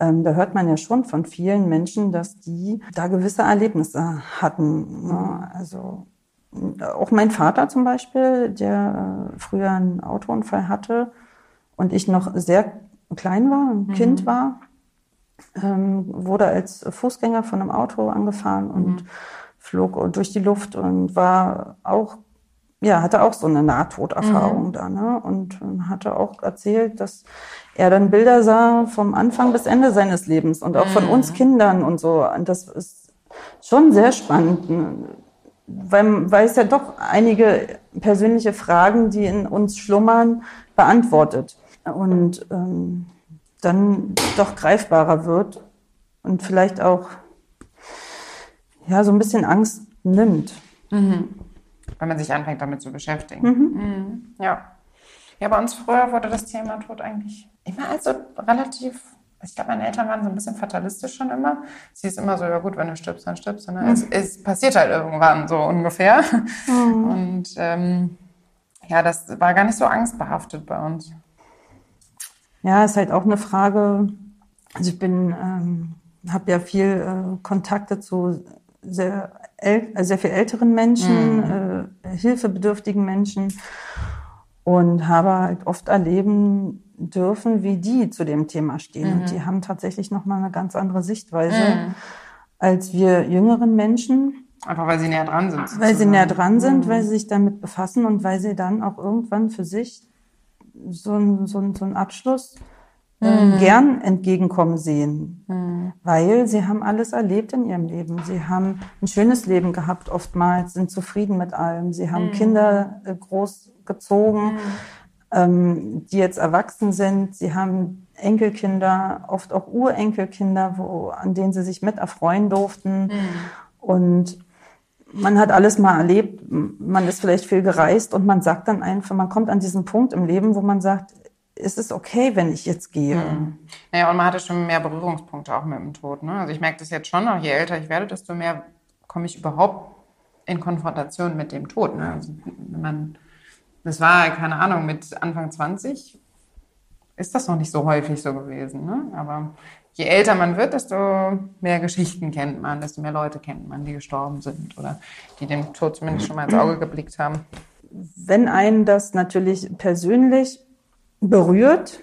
ähm, da hört man ja schon von vielen Menschen, dass die da gewisse Erlebnisse hatten. Ne? Also auch mein Vater zum Beispiel, der äh, früher einen Autounfall hatte und ich noch sehr klein war, ein Kind war, ähm, wurde als Fußgänger von einem Auto angefahren und flog durch die Luft und war auch, ja, hatte auch so eine Nahtoderfahrung da, ne? Und ähm, hatte auch erzählt, dass er dann Bilder sah vom Anfang bis Ende seines Lebens und auch von uns Kindern und so. Und das ist schon sehr spannend, ne? weil, weil es ja doch einige persönliche Fragen, die in uns schlummern, beantwortet. Und ähm, dann doch greifbarer wird und vielleicht auch ja so ein bisschen Angst nimmt. Wenn man sich anfängt, damit zu beschäftigen. Mhm. Ja. Ja, bei uns früher wurde das Thema Tod eigentlich immer als so relativ, ich glaube, meine Eltern waren so ein bisschen fatalistisch schon immer. Es hieß immer so, ja gut, wenn du stirbst, dann stirbst du. Ne? Es, es passiert halt irgendwann so ungefähr. Und ähm, ja, das war gar nicht so angstbehaftet bei uns. Ja, ist halt auch eine Frage. Also ich bin, ähm, habe ja viel äh, Kontakte zu sehr, äh, sehr viel älteren Menschen, äh, hilfebedürftigen Menschen und habe halt oft erleben dürfen, wie die zu dem Thema stehen. Und die haben tatsächlich nochmal eine ganz andere Sichtweise als wir jüngeren Menschen. Einfach weil sie näher dran sind. Weil sie sozusagen. näher dran sind, weil sie sich damit befassen und weil sie dann auch irgendwann für sich so einen so einen- so einen Abschluss ähm, gern entgegenkommen sehen. Weil sie haben alles erlebt in ihrem Leben. Sie haben ein schönes Leben gehabt oftmals, sind zufrieden mit allem. Sie haben Kinder äh, großgezogen, ähm, die jetzt erwachsen sind. Sie haben Enkelkinder, oft auch Urenkelkinder, wo, an denen sie sich mit erfreuen durften. Und man hat alles mal erlebt, man ist vielleicht viel gereist und man sagt dann einfach, man kommt an diesen Punkt im Leben, wo man sagt, ist es okay, wenn ich jetzt gehe? Mhm. Naja, und man hatte schon mehr Berührungspunkte auch mit dem Tod. Ne? Also ich merke das jetzt schon noch, je älter ich werde, desto mehr komme ich überhaupt in Konfrontation mit dem Tod. Ne? Also wenn man, das war, keine Ahnung, mit Anfang 20 ist das noch nicht so häufig so gewesen. Ne? Aber je älter man wird, desto mehr Geschichten kennt man, desto mehr Leute kennt man, die gestorben sind oder die dem Tod zumindest schon mal ins Auge geblickt haben. Wenn einen das natürlich persönlich berührt,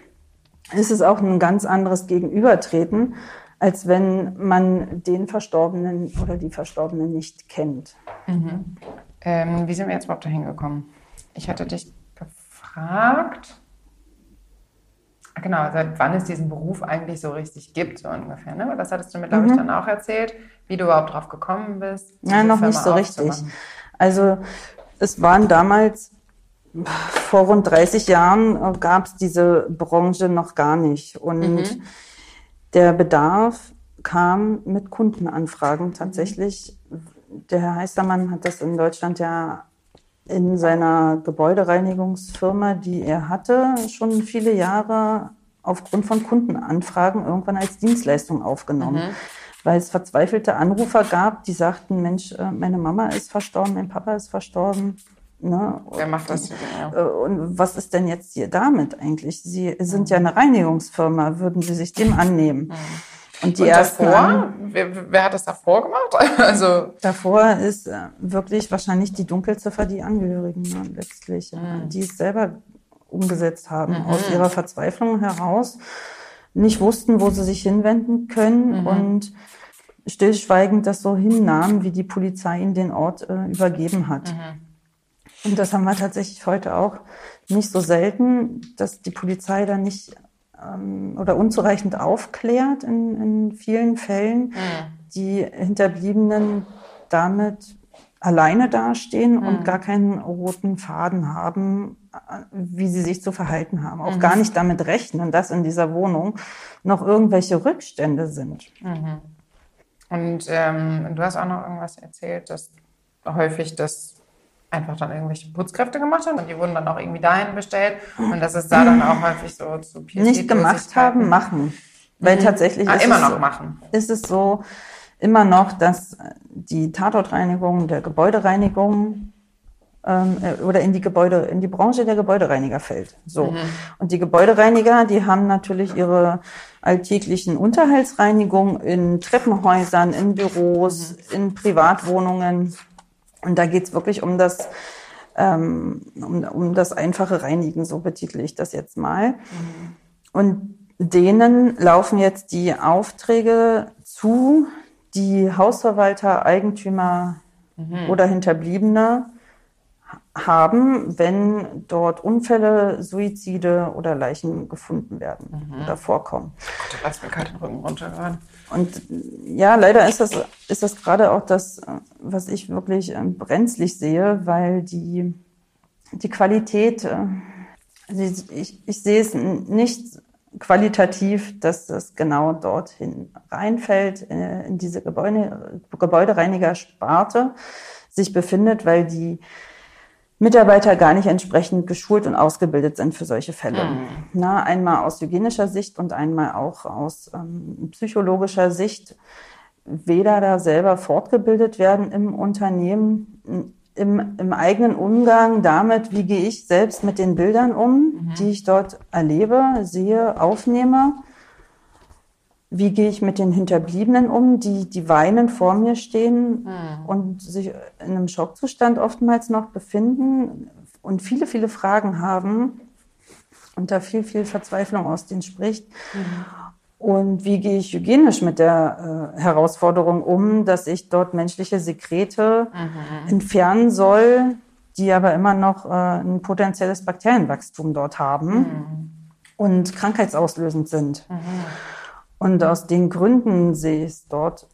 ist es auch ein ganz anderes Gegenübertreten, als wenn man den Verstorbenen oder die Verstorbenen nicht kennt. Mhm. Ähm, wie sind wir jetzt überhaupt dahin gekommen? Ich hatte dich gefragt, genau, seit wann es diesen Beruf eigentlich so richtig gibt, so ungefähr. Ne? Das hattest du mir, glaube ich, mhm. dann auch erzählt, wie du überhaupt drauf gekommen bist. Ja, noch Firma nicht so richtig. Also es waren damals vor rund 30 Jahren äh, gab es diese Branche noch gar nicht. Und mhm. der Bedarf kam mit Kundenanfragen tatsächlich. Der Herr Heistermann hat das in Deutschland ja in seiner Gebäudereinigungsfirma, die er hatte, schon viele Jahre aufgrund von Kundenanfragen irgendwann als Dienstleistung aufgenommen. Mhm. Weil es verzweifelte Anrufer gab, die sagten, Mensch, äh, meine Mama ist verstorben, mein Papa ist verstorben Ne? Wer macht das? Ja. Äh, und was ist denn jetzt hier damit eigentlich? Sie sind ja eine Reinigungsfirma, würden Sie sich dem annehmen? Und die und davor, wer, wer, hat das davor gemacht? also davor ist äh, wirklich wahrscheinlich die Dunkelziffer die Angehörigen ne, letztlich, mhm. die es selber umgesetzt haben mhm. aus ihrer Verzweiflung heraus, nicht wussten, wo sie sich hinwenden können mhm. und stillschweigend das so hinnahmen, wie die Polizei ihnen den Ort äh, übergeben hat. Mhm. Und das haben wir tatsächlich heute auch nicht so selten, dass die Polizei da nicht ähm, oder unzureichend aufklärt in, in vielen Fällen, mhm. die Hinterbliebenen damit alleine dastehen mhm. und gar keinen roten Faden haben, äh, wie sie sich zu verhalten haben. Auch mhm. gar nicht damit rechnen, dass in dieser Wohnung noch irgendwelche Rückstände sind. Mhm. Und ähm, du hast auch noch irgendwas erzählt, dass häufig das einfach dann irgendwelche Putzkräfte gemacht haben und die wurden dann auch irgendwie dahin bestellt und das ist da dann auch häufig so zu Nicht gemacht haben, machen. Weil mhm. tatsächlich ah, ist, immer es noch so, machen. ist es so immer noch, dass die Tatortreinigung der Gebäudereinigung ähm, äh, oder in die Gebäude, in die Branche der Gebäudereiniger fällt. So. Mhm. Und die Gebäudereiniger, die haben natürlich ihre alltäglichen Unterhaltsreinigungen in Treppenhäusern, in Büros, mhm. in Privatwohnungen und da geht's wirklich um das, ähm, um, um das einfache Reinigen, so betitel ich das jetzt mal. Mhm. Und denen laufen jetzt die Aufträge zu, die Hausverwalter, Eigentümer mhm. oder Hinterbliebene haben, wenn dort Unfälle, Suizide oder Leichen gefunden werden mhm. oder vorkommen. Gott, lass mir gerade den Rücken runter gerade. Und ja, leider ist das, ist das gerade auch das, was ich wirklich ähm, brenzlig sehe, weil die, die Qualität, äh, also ich, ich sehe es nicht qualitativ, dass das genau dorthin reinfällt, äh, in diese Gebäude, Gebäudereiniger-Sparte sich befindet, weil die Mitarbeiter gar nicht entsprechend geschult und ausgebildet sind für solche Fälle. Mhm. Na, einmal aus hygienischer Sicht und einmal auch aus ähm, psychologischer Sicht. Weder da selber fortgebildet werden im Unternehmen, im, im eigenen Umgang damit, wie gehe ich selbst mit den Bildern um, mhm. die ich dort erlebe, sehe, aufnehme wie gehe ich mit den Hinterbliebenen um, die, die weinend vor mir stehen mhm. und sich in einem Schockzustand oftmals noch befinden und viele, viele Fragen haben und da viel, viel Verzweiflung aus denen spricht. Mhm. Und wie gehe ich hygienisch mit der äh, Herausforderung um, dass ich dort menschliche Sekrete mhm. entfernen soll, die aber immer noch äh, ein potenzielles Bakterienwachstum dort haben mhm. und krankheitsauslösend sind. Und aus den Gründen sehe ich es dort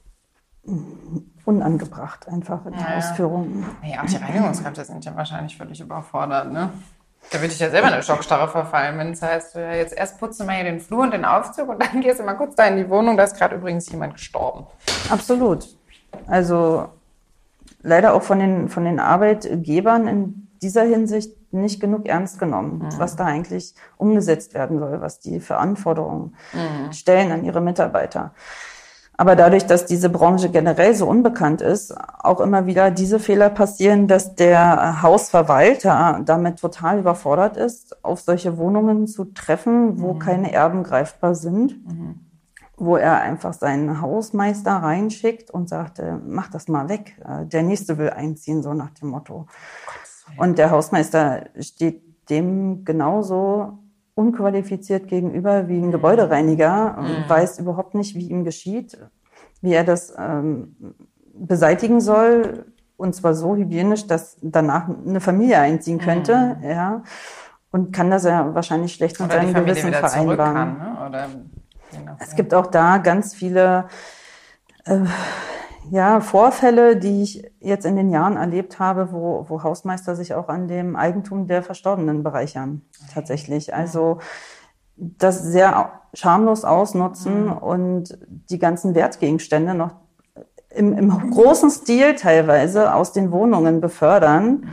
unangebracht, einfach in der ja, Ausführung. Ja, auch die Reinigungskräfte sind ja wahrscheinlich völlig überfordert, ne? Da würde ich ja selber in eine Schockstarre verfallen, wenn es heißt, ja, jetzt erst putzen wir hier den Flur und den Aufzug und dann gehst du mal kurz da in die Wohnung, da ist gerade übrigens jemand gestorben. Absolut. Also leider auch von den, von den Arbeitgebern in dieser Hinsicht nicht genug ernst genommen, Mhm. was da eigentlich umgesetzt werden soll, was die für Anforderungen Mhm. stellen an ihre Mitarbeiter. Aber dadurch, dass diese Branche generell so unbekannt ist, auch immer wieder diese Fehler passieren, dass der Hausverwalter damit total überfordert ist, auf solche Wohnungen zu treffen, wo keine Erben greifbar sind, wo er einfach seinen Hausmeister reinschickt und sagt, äh, mach das mal weg, äh, der nächste will einziehen, so nach dem Motto. Und der Hausmeister steht dem genauso unqualifiziert gegenüber wie ein Gebäudereiniger, und weiß überhaupt nicht, wie ihm geschieht, wie er das ähm, beseitigen soll, und zwar so hygienisch, dass danach eine Familie einziehen könnte, ja, und kann das ja wahrscheinlich schlecht mit seinem Gewissen vereinbaren. kann. Ne? Oder, nachdem. Es gibt auch da ganz viele äh, ja, Vorfälle, die ich jetzt in den Jahren erlebt habe, wo, wo Hausmeister sich auch an dem Eigentum der Verstorbenen bereichern. Tatsächlich. Also das sehr schamlos ausnutzen und die ganzen Wertgegenstände noch im, im großen Stil teilweise aus den Wohnungen befördern,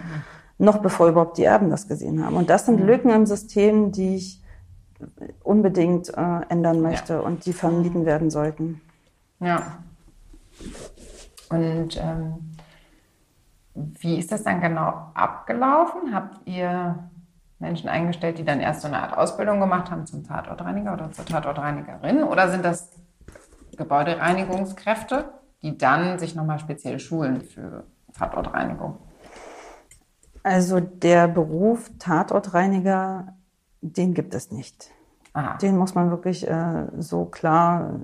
noch bevor überhaupt die Erben das gesehen haben. Und das sind Lücken im System, die ich unbedingt äh, ändern möchte und die vermieden werden sollten. Ja. Und ähm, wie ist das dann genau abgelaufen? Habt ihr Menschen eingestellt, die dann erst so eine Art Ausbildung gemacht haben zum Tatortreiniger oder zur Tatortreinigerin? Oder sind das Gebäudereinigungskräfte, die dann sich nochmal speziell schulen für Tatortreinigung? Also der Beruf Tatortreiniger, den gibt es nicht. Aha. Den muss man wirklich äh, so klar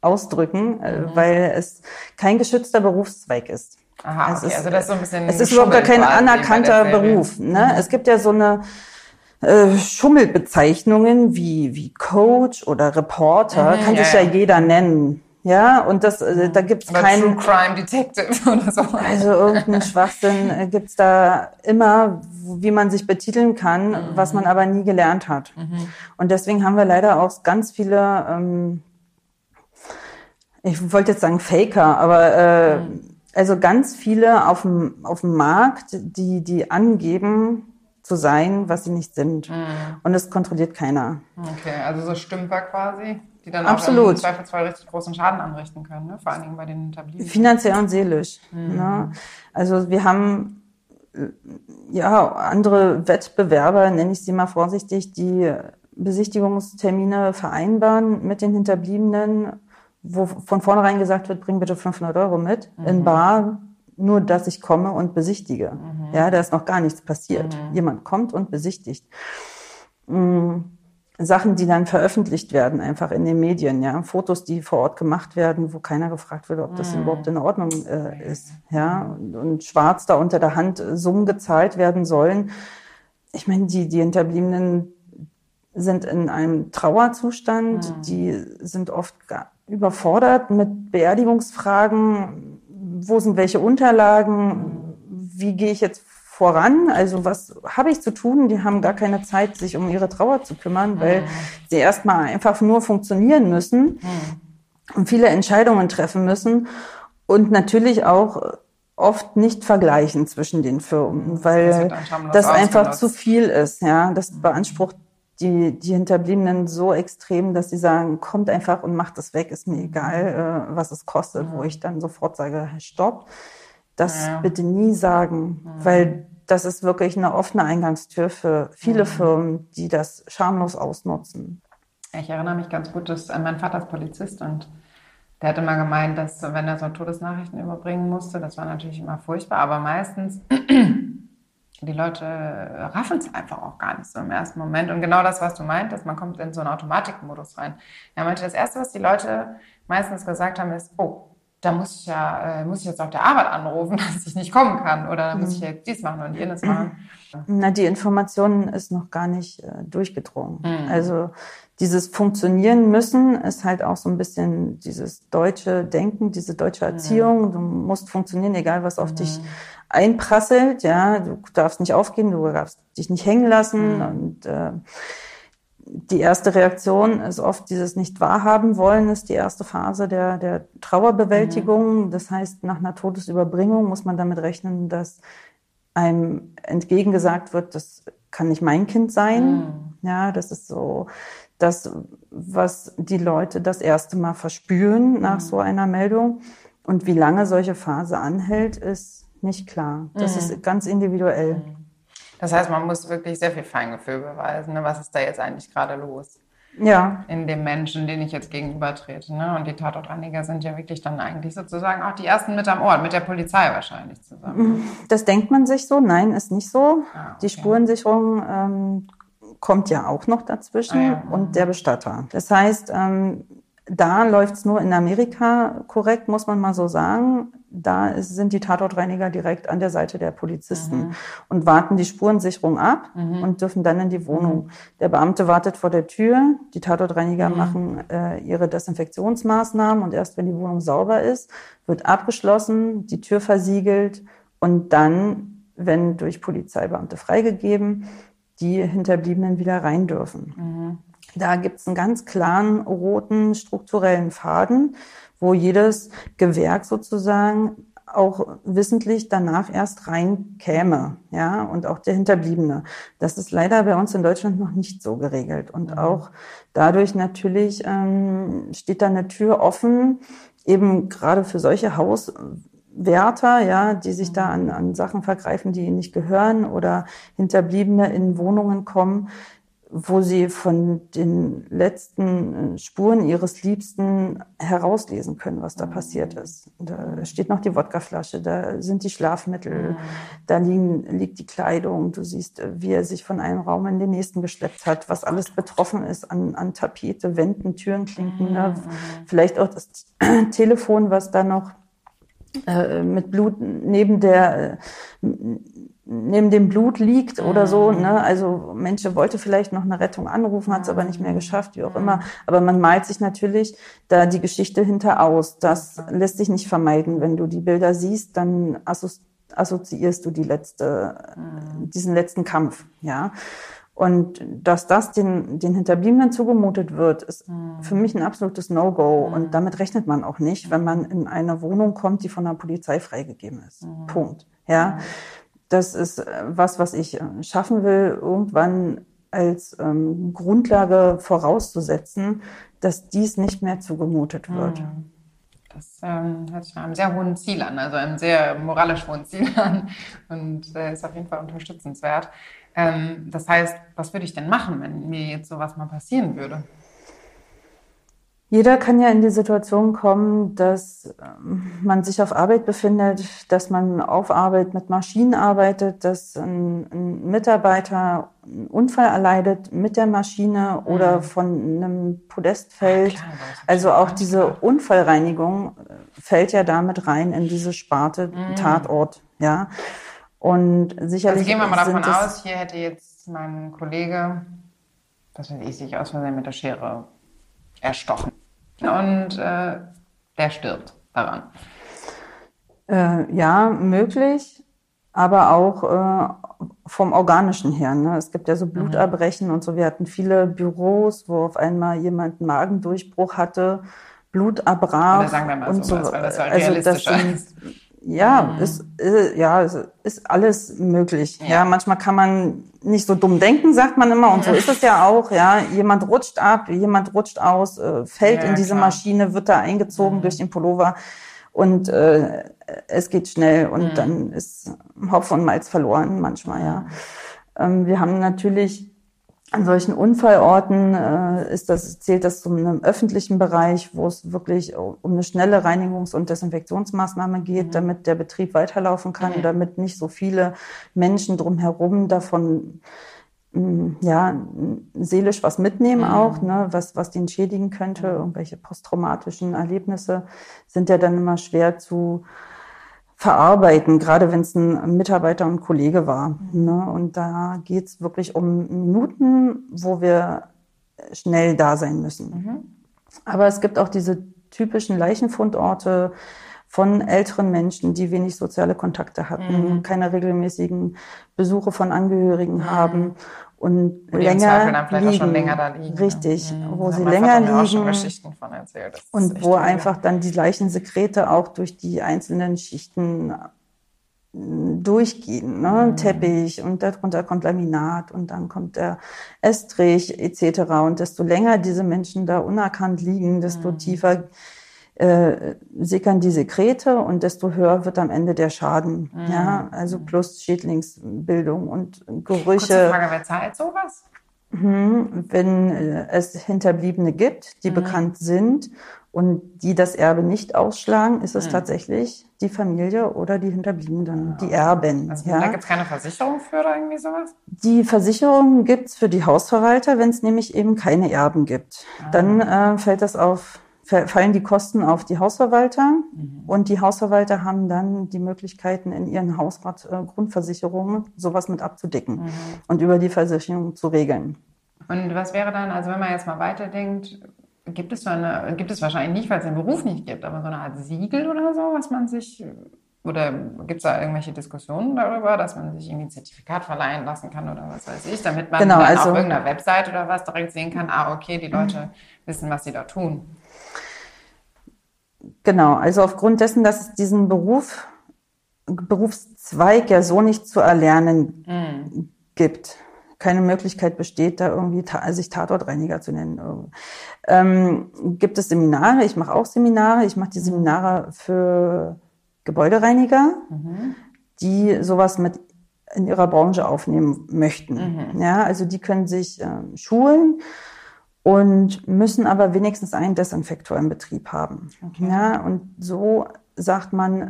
ausdrücken, äh, Mhm. weil es kein geschützter Berufszweig ist. Aha, Es okay. ist- also das ist so ein bisschen. Es ist überhaupt gar kein anerkannter. Beruf. Ne? Es gibt ja so eine äh, Schummelbezeichnungen wie, wie Coach oder Reporter, Mhm, kann ja, sich ja, ja. jeder nennen. Ja, und das, äh, da gibt's Oder keinen. True Crime Detective oder so. Also irgendeinen Schwachsinn äh, gibt's da immer, wie man sich betiteln kann, was man aber nie gelernt hat. Und deswegen haben wir leider auch ganz viele, ähm, ich wollte jetzt sagen Faker, aber äh, also ganz viele auf dem, auf dem Markt, die, die angeben zu sein, was sie nicht sind. Und das kontrolliert keiner. Okay, also so Stümper quasi, die dann Absolut. auch im Zweifelsfall richtig großen Schaden anrichten können, ne? vor allen Dingen bei den Hinterbliebenen. Finanziell und seelisch. Ne? Also wir haben äh, ja andere Wettbewerber, nenne ich sie mal vorsichtig, die Besichtigungstermine vereinbaren mit den Hinterbliebenen, wo von vornherein gesagt wird, bring bitte 500 Euro mit in Bar, nur dass ich komme und besichtige. Ja, da ist noch gar nichts passiert. Jemand kommt und besichtigt. Mm, Sachen, die dann veröffentlicht werden, einfach in den Medien, ja, Fotos, die vor Ort gemacht werden, wo keiner gefragt wird, ob das überhaupt in Ordnung äh, ist, ja, und, und schwarz da unter der Hand äh, Summen gezahlt werden sollen. Ich meine, die, die Hinterbliebenen sind in einem Trauerzustand, die sind oft gar überfordert mit Beerdigungsfragen. Wo sind welche Unterlagen? Wie gehe ich jetzt voran? Also was habe ich zu tun? Die haben gar keine Zeit, sich um ihre Trauer zu kümmern, weil sie erstmal einfach nur funktionieren müssen und viele Entscheidungen treffen müssen und natürlich auch oft nicht vergleichen zwischen den Firmen, Das weil schamlos das einfach zu viel ist. Ja, das beansprucht die, die Hinterbliebenen so extrem, dass sie sagen, kommt einfach und macht es weg, ist mir egal, äh, was es kostet, wo ich dann sofort sage, stopp. Das Ja. bitte nie sagen, weil das ist wirklich eine offene Eingangstür für viele Firmen, die das schamlos ausnutzen. Ich erinnere mich ganz gut, dass äh, mein Vater ist Polizist und der hat immer gemeint, dass wenn er so Todesnachrichten überbringen musste, das war natürlich immer furchtbar, aber meistens die Leute raffen es einfach auch gar nicht so im ersten Moment. Und genau das, was du meintest, man kommt in so einen Automatikmodus rein. Er meinte, das Erste, was die Leute meistens gesagt haben, ist, oh, da muss ich ja, äh, muss ich jetzt auf der Arbeit anrufen, dass ich nicht kommen kann. Oder da muss ich jetzt dies machen und jenes machen. Na, die Information ist noch gar nicht äh, durchgedrungen. Also dieses Funktionieren müssen ist halt auch so ein bisschen dieses deutsche Denken, diese deutsche Erziehung. Du musst funktionieren, egal was auf dich einprasselt. Ja, du darfst nicht aufgeben, du darfst dich nicht hängen lassen und äh, die erste Reaktion ist oft dieses nicht wahrhaben wollen, ist die erste Phase der, der Trauerbewältigung. Das heißt, nach einer Todesüberbringung muss man damit rechnen, dass einem entgegengesagt wird, das kann nicht mein Kind sein. Mhm. Ja, das ist so das, was die Leute das erste Mal verspüren nach so einer Meldung. Und wie lange solche Phase anhält, ist nicht klar. Das ist ganz individuell. Das heißt, man muss wirklich sehr viel Feingefühl beweisen. Ne? Was ist da jetzt eigentlich gerade los? Ja, in dem Menschen, den ich jetzt gegenübertrete. Ne? Und die Tatortreiniger sind ja wirklich dann eigentlich sozusagen auch die ersten mit am Ort, mit der Polizei wahrscheinlich zusammen. das denkt man sich so. Nein, ist nicht so. Ah, okay. Die Spurensicherung ähm, kommt ja auch noch dazwischen Ah, ja. und der Bestatter. Das heißt, ähm, da läuft's nur in Amerika korrekt, muss man mal so sagen. Da ist, sind die Tatortreiniger direkt an der Seite der Polizisten und warten die Spurensicherung ab und dürfen dann in die Wohnung. Der Beamte wartet vor der Tür, die Tatortreiniger machen äh, ihre Desinfektionsmaßnahmen und erst wenn die Wohnung sauber ist, wird abgeschlossen, die Tür versiegelt und dann, wenn durch Polizeibeamte freigegeben, die Hinterbliebenen wieder rein dürfen. Da gibt's einen ganz klaren roten strukturellen Faden, wo jedes Gewerk sozusagen auch wissentlich danach erst reinkäme, ja, und auch der Hinterbliebene. Das ist leider bei uns in Deutschland noch nicht so geregelt. Und auch dadurch natürlich ähm, steht da eine Tür offen, eben gerade für solche Hauswärter, ja, die sich da an, an Sachen vergreifen, die ihnen nicht gehören oder Hinterbliebene in Wohnungen kommen, wo sie von den letzten äh, Spuren ihres Liebsten herauslesen können, was da passiert ist. Da steht noch die Wodkaflasche, da sind die Schlafmittel, da liegen, liegt die Kleidung, du siehst, äh, wie er sich von einem Raum in den nächsten geschleppt hat, was alles betroffen ist an, an Tapete, Wänden, Türen, Klinken, ne? vielleicht auch das Telefon, was da noch äh, mit Blut neben der äh, neben dem Blut liegt oder so. Ne? Also Mensch wollte vielleicht noch eine Rettung anrufen, hat es aber nicht mehr geschafft, wie auch immer. Aber man malt sich natürlich da die Geschichte hinter aus. Das lässt sich nicht vermeiden. Wenn du die Bilder siehst, dann assozi assoziierst du die letzte, diesen letzten Kampf. Ja. Und dass das den, den Hinterbliebenen zugemutet wird, ist für mich ein absolutes No-Go. Und damit rechnet man auch nicht, wenn man in eine Wohnung kommt, die von der Polizei freigegeben ist. Punkt. Ja. Das ist äh, was, was ich äh, schaffen will, irgendwann als ähm, Grundlage vorauszusetzen, dass dies nicht mehr zugemutet wird. Das ähm, hört sich nach einem sehr hohen Ziel an, also einem sehr moralisch hohen Ziel an und äh, ist auf jeden Fall unterstützenswert. Ähm, das heißt, was würde ich denn machen, wenn mir jetzt sowas mal passieren würde? Jeder kann ja in die Situation kommen, dass ähm, man sich auf Arbeit befindet, dass man auf Arbeit mit Maschinen arbeitet, dass ein, ein Mitarbeiter einen Unfall erleidet mit der Maschine oder von einem Podest fällt. klar, das ist also auch diese Unfallreinigung äh, fällt ja damit rein in diese Sparte Tatort, ja. Und sicherlich Also gehen wir mal davon sind aus, hier hätte jetzt mein Kollege, was weiß ich, sich aus Versehen mit der Schere erstochen. Und äh, der stirbt daran. Äh, ja, möglich, aber auch äh, vom Organischen her. Ne? Es gibt ja so Bluterbrechen und so. Wir hatten viele Büros, wo auf einmal jemand einen Magendurchbruch hatte, Blut abbrach. Oder sagen wir mal und sowas, so. weil das ja Also realistischer sind- ist. Ja, ist, äh, ja, es ist alles möglich. Ja. manchmal kann man nicht so dumm denken, sagt man immer, und so ist es ja auch. Ja, jemand rutscht ab, jemand rutscht aus, äh, fällt Ja, in diese klar. Maschine, wird da eingezogen durch den Pullover und äh, es geht schnell und dann ist Hopf und Malz verloren manchmal. Ja, ähm, wir haben natürlich an solchen Unfallorten äh, ist das, zählt das zu einem öffentlichen Bereich, wo es wirklich um eine schnelle Reinigungs- und Desinfektionsmaßnahme geht, damit der Betrieb weiterlaufen kann, damit nicht so viele Menschen drumherum davon mh, ja, seelisch was mitnehmen auch, ne, was, was den schädigen könnte. Irgendwelche posttraumatischen Erlebnisse sind ja dann immer schwer zu verarbeiten, gerade wenn es ein Mitarbeiter und Kollege war. Ne? Und da geht's wirklich um Minuten, wo wir schnell da sein müssen. Aber es gibt auch diese typischen Leichenfundorte von älteren Menschen, die wenig soziale Kontakte hatten, keine regelmäßigen Besuche von Angehörigen haben und Wo länger liegen. länger liegen. ne? Richtig, Mhm. wo sie länger liegen. Und wo einfach dann die Leichensekrete auch durch die einzelnen Schichten durchgehen. Ne? Mhm. Teppich und darunter kommt Laminat und dann kommt der Estrich etc. Und desto länger diese Menschen da unerkannt liegen, desto Mhm. tiefer äh, sickern die Sekrete und desto höher wird am Ende der Schaden. Mhm. Ja, also plus Schädlingsbildung und Kurze Gerüche. Frage, wer zahlt sowas? Mhm. Wenn äh, es Hinterbliebene gibt, die Mhm. bekannt sind und die das Erbe nicht ausschlagen, ist es Mhm. tatsächlich die Familie oder die Hinterbliebenen, die Erben. Also ja. da gibt es keine Versicherung für oder irgendwie sowas? Die Versicherung gibt's für die Hausverwalter, wenn es nämlich eben keine Erben gibt. Ah. Dann äh, fällt das auf, fallen die Kosten auf die Hausverwalter Mhm. und die Hausverwalter haben dann die Möglichkeiten in ihren Hausrat äh, Grundversicherungen sowas mit abzudecken Mhm. und über die Versicherung zu regeln. Und was wäre dann, also wenn man jetzt mal weiterdenkt, gibt es so eine, gibt es wahrscheinlich nicht, weil es den Beruf nicht gibt, aber so eine Art Siegel oder so, was man sich, oder gibt es da irgendwelche Diskussionen darüber, dass man sich irgendwie ein Zertifikat verleihen lassen kann oder was weiß ich, damit man Genau, dann also- auf irgendeiner Website oder was direkt sehen kann, ah, okay, die Leute wissen, was sie da tun. Genau, also aufgrund dessen, dass es diesen Beruf, Berufszweig ja so nicht zu erlernen Mhm. gibt. Keine Möglichkeit besteht, da irgendwie ta sich Tatortreiniger zu nennen. Ähm, gibt es Seminare? Ich mache auch Seminare. Ich mache die Seminare für Gebäudereiniger, die sowas mit in ihrer Branche aufnehmen möchten. Ja, also die können sich ähm, schulen und müssen aber wenigstens einen Desinfektor im Betrieb haben. Ja, und so sagt man,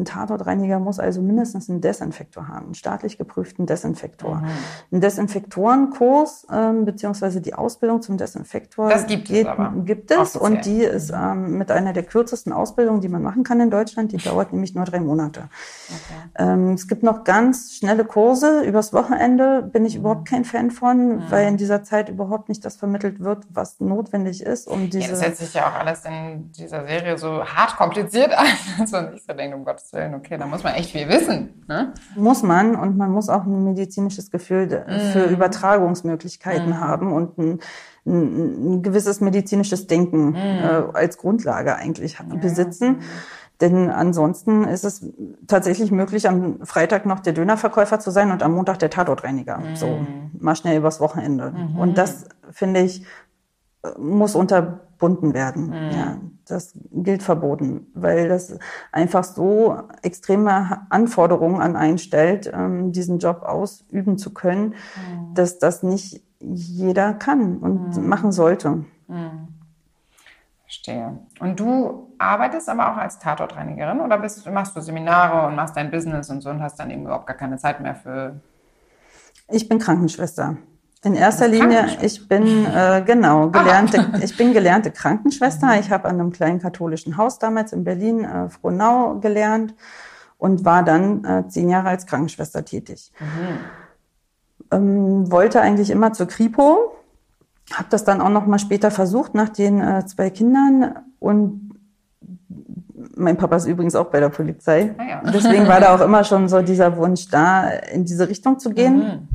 ein Tatortreiniger muss also mindestens einen Desinfektor haben, einen staatlich geprüften Desinfektor. Mhm. Ein Desinfektorenkurs ähm, beziehungsweise die Ausbildung zum Desinfektor Das gibt es aber. gibt es Offiziell. und die ist ähm, mit einer der kürzesten Ausbildungen, die man machen kann in Deutschland. Die dauert nämlich nur drei Monate. Ähm, es gibt noch ganz schnelle Kurse übers Wochenende. Bin Mhm. ich überhaupt kein Fan von, weil in dieser Zeit überhaupt nicht das vermittelt wird, was notwendig ist, um Ja, diese. das setzt sich ja auch alles in dieser Serie so hart kompliziert an, dass man sich so denkt, um Gottes Willen, okay, da muss man echt viel wissen. Ne? muss man und man muss auch ein medizinisches Gefühl de- für Mhm. Übertragungsmöglichkeiten haben und ein, ein, ein gewisses medizinisches Denken Mhm. äh, als Grundlage eigentlich ha- besitzen. Denn ansonsten ist es tatsächlich möglich, am Freitag noch der Dönerverkäufer zu sein und am Montag der Tatortreiniger. So, Mhm. mal schnell übers Wochenende. Und das, finde ich, muss unterbunden werden. Mhm. Ja, das gilt verboten, weil das einfach so extreme Anforderungen an einen stellt, ähm, diesen Job ausüben zu können, Mhm. dass das nicht jeder kann und machen sollte. Verstehe. Und du arbeitest aber auch als Tatortreinigerin oder bist, machst du Seminare und machst dein Business und so und hast dann eben überhaupt gar keine Zeit mehr für. Ich bin Krankenschwester. In erster Linie, ich bin äh, genau gelernte, ich bin gelernte Krankenschwester. Ich habe an einem kleinen katholischen Haus damals in Berlin, äh, Frohnau, gelernt und war dann äh, zehn Jahre als Krankenschwester tätig. Ähm, wollte eigentlich immer zur Kripo, habe das dann auch noch mal später versucht nach den äh, zwei Kindern und mein Papa ist übrigens auch bei der Polizei. Ah ja. Deswegen war da auch immer schon so dieser Wunsch da, in diese Richtung zu gehen.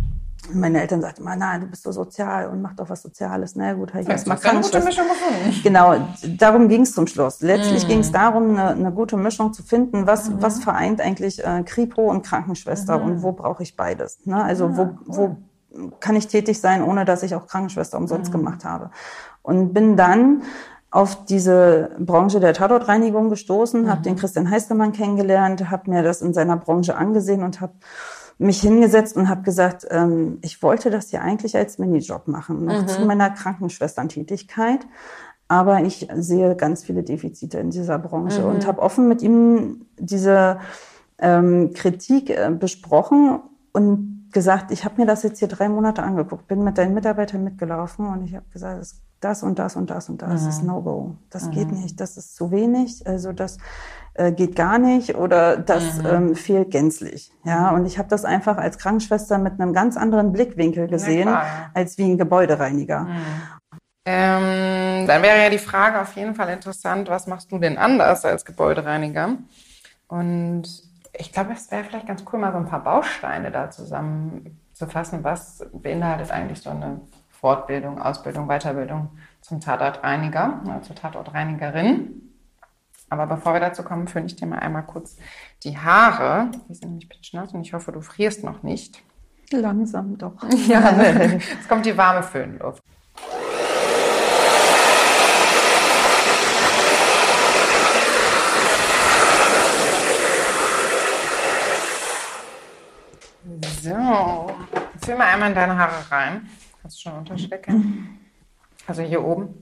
Meine Eltern sagten immer, na, du bist so sozial und mach doch was Soziales. Na gut, habe ich Ja, hast ja eine gute. Mischung gefunden. Genau, darum ging es zum Schluss. Letztlich Mhm. ging es darum, eine, eine gute Mischung zu finden. Was, was vereint eigentlich äh, Kripo und Krankenschwester Mhm. und wo brauche ich beides? Ne? Also Ah, wo, wo kann ich tätig sein, ohne dass ich auch Krankenschwester Mhm. umsonst gemacht habe? Und bin dann auf diese Branche der Tatortreinigung gestoßen, Mhm. habe den Christian Heistemann kennengelernt, habe mir das in seiner Branche angesehen und habe mich hingesetzt und habe gesagt, ähm, ich wollte das ja eigentlich als Minijob machen, noch zu meiner Krankenschwesterntätigkeit. Aber ich sehe ganz viele Defizite in dieser Branche und habe offen mit ihm diese ähm, Kritik äh, besprochen und gesagt, ich habe mir das jetzt hier drei Monate angeguckt, bin mit deinen Mitarbeitern mitgelaufen und ich habe gesagt, das, das und das und das und das ist No-Go. Das geht nicht, das ist zu wenig, also das äh, geht gar nicht oder das ähm, fehlt gänzlich. Ja, und ich habe das einfach als Krankenschwester mit einem ganz anderen Blickwinkel gesehen ja. als wie ein Gebäudereiniger. Ähm, dann wäre ja die Frage auf jeden Fall interessant, was machst du denn anders als Gebäudereiniger? Und ich glaube, es wäre vielleicht ganz cool, mal so ein paar Bausteine da zusammenzufassen. Was beinhaltet eigentlich so eine Fortbildung, Ausbildung, Weiterbildung zum Tatortreiniger oder zur Tatortreinigerin? Aber bevor wir dazu kommen, föhne ich dir mal einmal kurz die Haare. Die sind nämlich pitschnass und ich hoffe, du frierst noch nicht. Langsam doch. Ja, ne? jetzt kommt die warme Föhnluft. So, fühl mal einmal in deine Haare rein. Du schon unterstecken. Also hier oben.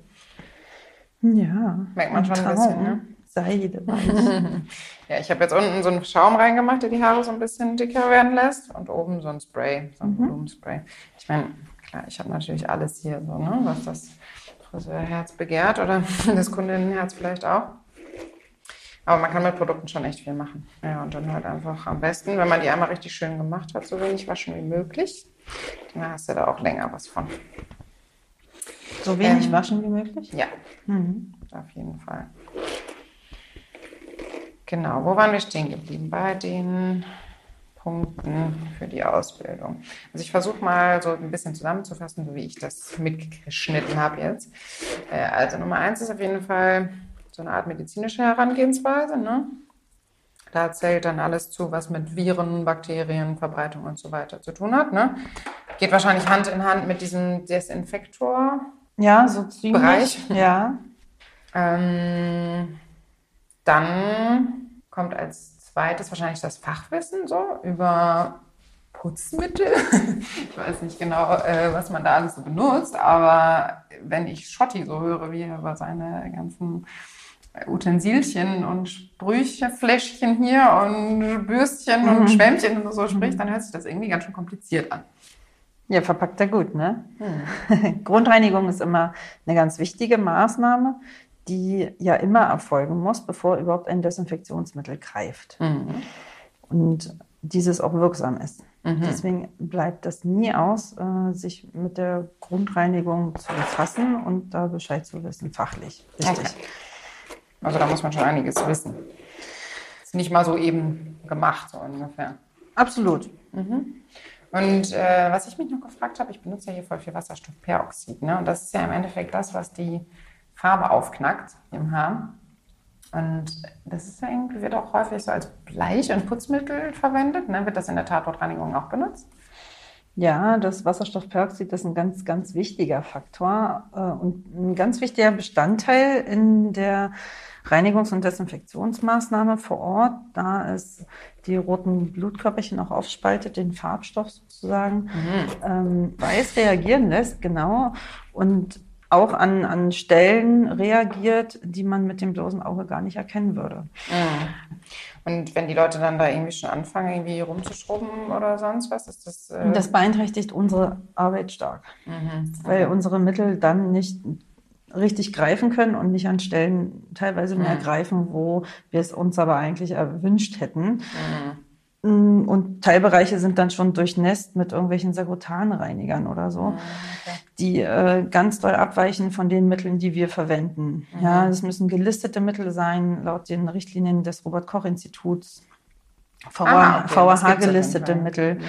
Ja. Merkt man schon ein Traum. bisschen, ne? Seide. Ja, ich habe jetzt unten so einen Schaum reingemacht, der die Haare so ein bisschen dicker werden lässt. Und oben so ein Spray, so ein Volumenspray. Ich meine, klar, ich habe natürlich alles hier so, ne, was das Friseurherz begehrt oder das Kundinnenherz vielleicht auch. Aber man kann mit Produkten schon echt viel machen. Ja, und dann halt einfach am besten, wenn man die einmal richtig schön gemacht hat, so wenig waschen wie möglich. Dann hast du da auch länger was von. So wenig Ähm, waschen wie möglich? Ja, Mhm. auf jeden Fall. Genau, wo waren wir stehen geblieben? Bei den Punkten für die Ausbildung. Also ich versuche mal so ein bisschen zusammenzufassen, so wie ich das mitgeschnitten habe jetzt. Äh, Also Nummer eins ist auf jeden Fall so eine Art medizinische Herangehensweise. Ne? Da zählt dann alles zu, was mit Viren, Bakterien, Verbreitung und so weiter zu tun hat. Ne? Geht wahrscheinlich Hand in Hand mit diesem Desinfektor. Ja, so ziemlich. Bereich. Ja. Ähm, dann kommt als zweites wahrscheinlich das Fachwissen so über Putzmittel. Ich weiß nicht genau, äh, was man da alles so benutzt, aber wenn ich Schotti so höre, wie er über seine ganzen Utensilchen und Sprüchefläschchen hier und Bürstchen und Schwämmchen und so spricht, dann hört sich das irgendwie ganz schön kompliziert an. Ja, verpackt er gut, ne? Grundreinigung ist immer eine ganz wichtige Maßnahme, die ja immer erfolgen muss, bevor überhaupt ein Desinfektionsmittel greift. Und dieses auch wirksam ist. Deswegen bleibt das nie aus, äh, sich mit der Grundreinigung zu befassen und da Bescheid zu wissen, fachlich. Richtig. Okay. Also da muss man schon einiges wissen. Ist nicht mal so eben gemacht, so ungefähr. Absolut. Und äh, was ich mich noch gefragt habe, ich benutze ja hier voll viel Wasserstoffperoxid. Ne? Und das ist ja im Endeffekt das, was die Farbe aufknackt im Haar. Und das ist ja irgendwie, wird auch häufig so als Bleich- und Putzmittel verwendet. Ne? Wird das in der Tatortreinigung auch benutzt? Ja, das Wasserstoffperoxid ist ein ganz, ganz wichtiger Faktor äh, und ein ganz wichtiger Bestandteil in der Reinigungs- und Desinfektionsmaßnahme vor Ort, da es die roten Blutkörperchen auch aufspaltet, den Farbstoff sozusagen, ähm, weiß reagieren lässt, genau, und auch an, an Stellen reagiert, die man mit dem bloßen Auge gar nicht erkennen würde. Und wenn die Leute dann da irgendwie schon anfangen, irgendwie rumzuschrubben oder sonst was, ist das. Äh, Das beeinträchtigt unsere Arbeit stark, weil unsere Mittel dann nicht richtig greifen können und nicht an Stellen teilweise mehr greifen, wo wir es uns aber eigentlich erwünscht hätten. Mm, Und Teilbereiche sind dann schon durchnässt mit irgendwelchen Sagrotanreinigern oder so, die äh, ganz doll abweichen von den Mitteln, die wir verwenden. Ja, das müssen gelistete Mittel sein, laut den Richtlinien des Robert-Koch-Instituts. Ah, okay, VAH gelistete. Mittel,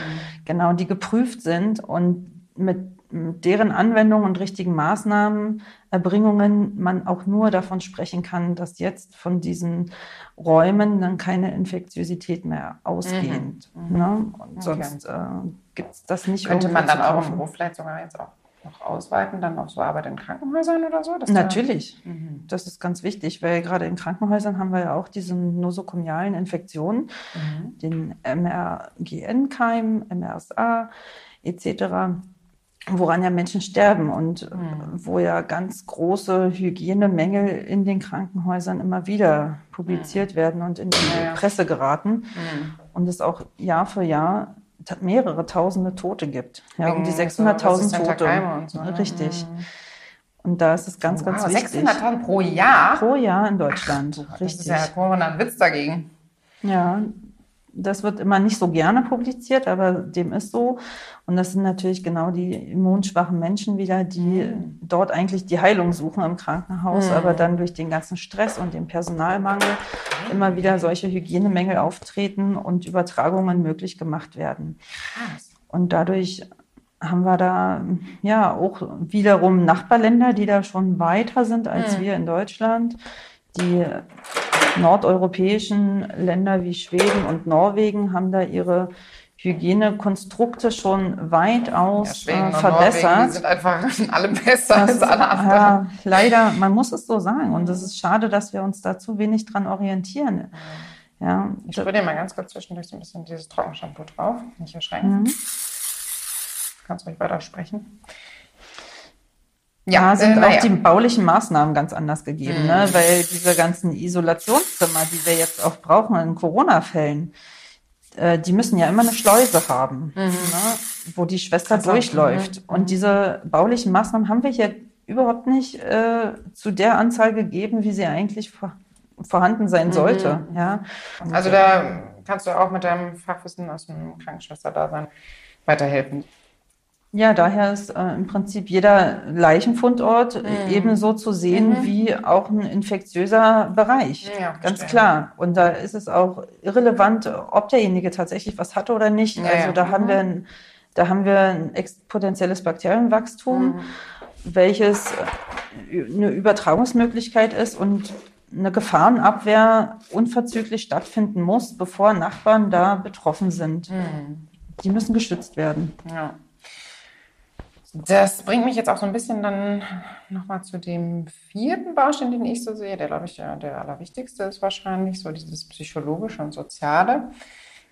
genau, die geprüft sind und mit deren Anwendung und richtigen Maßnahmen, Erbringungen man auch nur davon sprechen kann, dass jetzt von diesen Räumen dann keine Infektiosität mehr ausgeht. Ne? Und sonst äh, gibt es das nicht könnte man dann auch im kaufen. Beruf vielleicht sogar jetzt auch noch ausweiten, dann auf so Arbeit in Krankenhäusern oder so? da- Natürlich, das ist ganz wichtig, weil gerade in Krankenhäusern haben wir ja auch diese nosokomialen Infektionen, den MRGN-Keim, MRSA etc., woran ja Menschen sterben und äh, wo ja ganz große Hygienemängel in den Krankenhäusern immer wieder publiziert werden und in die Ja, ja. Presse geraten und es auch Jahr für Jahr mehrere tausende Tote gibt. Ja, um die Wegen so 600.000 resistenter Tote. So, ne? Richtig. Und da ist es ganz, ganz Wow, wichtig. 600.000 pro Jahr? Pro Jahr in Deutschland. Das ist Richtig. ja ein Witz dagegen. Ja, das wird immer nicht so gerne publiziert, aber dem ist so. Und das sind natürlich genau die immunschwachen Menschen wieder, die dort eigentlich die Heilung suchen im Krankenhaus, aber dann durch den ganzen Stress und den Personalmangel immer wieder solche Hygienemängel auftreten und Übertragungen möglich gemacht werden. Und dadurch haben wir da ja auch wiederum Nachbarländer, die da schon weiter sind als wir in Deutschland, die nordeuropäischen Länder wie Schweden und Norwegen haben da ihre Hygienekonstrukte schon weitaus Ja, Schweden äh, verbessert. Norwegen, die sind einfach alle besser als alle anderen. Ja, leider, man muss es so sagen. Und es ist schade, dass wir uns da zu wenig dran orientieren. Ja, Ich dir mal ganz kurz zwischendurch so ein bisschen dieses Trockenshampoo drauf. Nicht erschrecken. Mhm. Kannst ruhig weiter sprechen. Da sind äh, auch naja. die baulichen Maßnahmen ganz anders gegeben, Mhm. ne? weil diese ganzen Isolationszimmer, die wir jetzt auch brauchen in Corona-Fällen, äh, die müssen ja immer eine Schleuse haben, ne? wo die Schwester Mhm. Ach so, durchläuft. mhm, Und diese baulichen Maßnahmen haben wir hier überhaupt nicht äh, zu der Anzahl gegeben, wie sie eigentlich vor, vorhanden sein sollte. Ja? Und, Also da kannst du auch mit deinem Fachwissen aus dem Krankenschwesterdasein weiterhelfen. Ja, daher ist äh, im Prinzip jeder Leichenfundort Mhm. äh, ebenso zu sehen wie auch ein infektiöser Bereich. Ja, Ganz verstehe. klar. Und da ist es auch irrelevant, ob derjenige tatsächlich was hatte oder nicht. Ja, also ja. da haben Mhm. wir ein, da haben wir ein exponentielles Bakterienwachstum, Mhm. welches eine Übertragungsmöglichkeit ist und eine Gefahrenabwehr unverzüglich stattfinden muss, bevor Nachbarn da betroffen sind. Mhm. Die müssen geschützt werden. Ja. Das bringt mich jetzt auch so ein bisschen dann nochmal zu dem vierten Baustein, den ich so sehe, der, glaube ich, ja, der allerwichtigste ist wahrscheinlich, so dieses psychologische und soziale.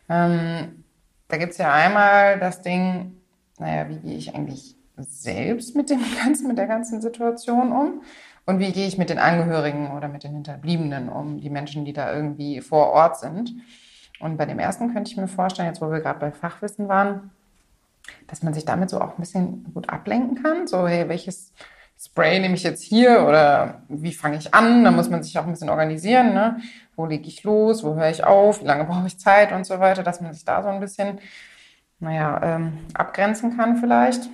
Ähm, da gibt es ja einmal das Ding, naja, wie gehe ich eigentlich selbst mit dem ganzen, mit der ganzen Situation um? Und wie gehe ich mit den Angehörigen oder mit den Hinterbliebenen um, die Menschen, die da irgendwie vor Ort sind? Und bei dem ersten könnte ich mir vorstellen, jetzt wo wir gerade bei Fachwissen waren, dass man sich damit so auch ein bisschen gut ablenken kann. So, hey, welches Spray nehme ich jetzt hier oder wie fange ich an? Da muss man sich auch ein bisschen organisieren. Ne? Wo lege ich los? Wo höre ich auf? Wie lange brauche ich Zeit und so weiter, dass man sich da so ein bisschen, naja, ähm, abgrenzen kann vielleicht.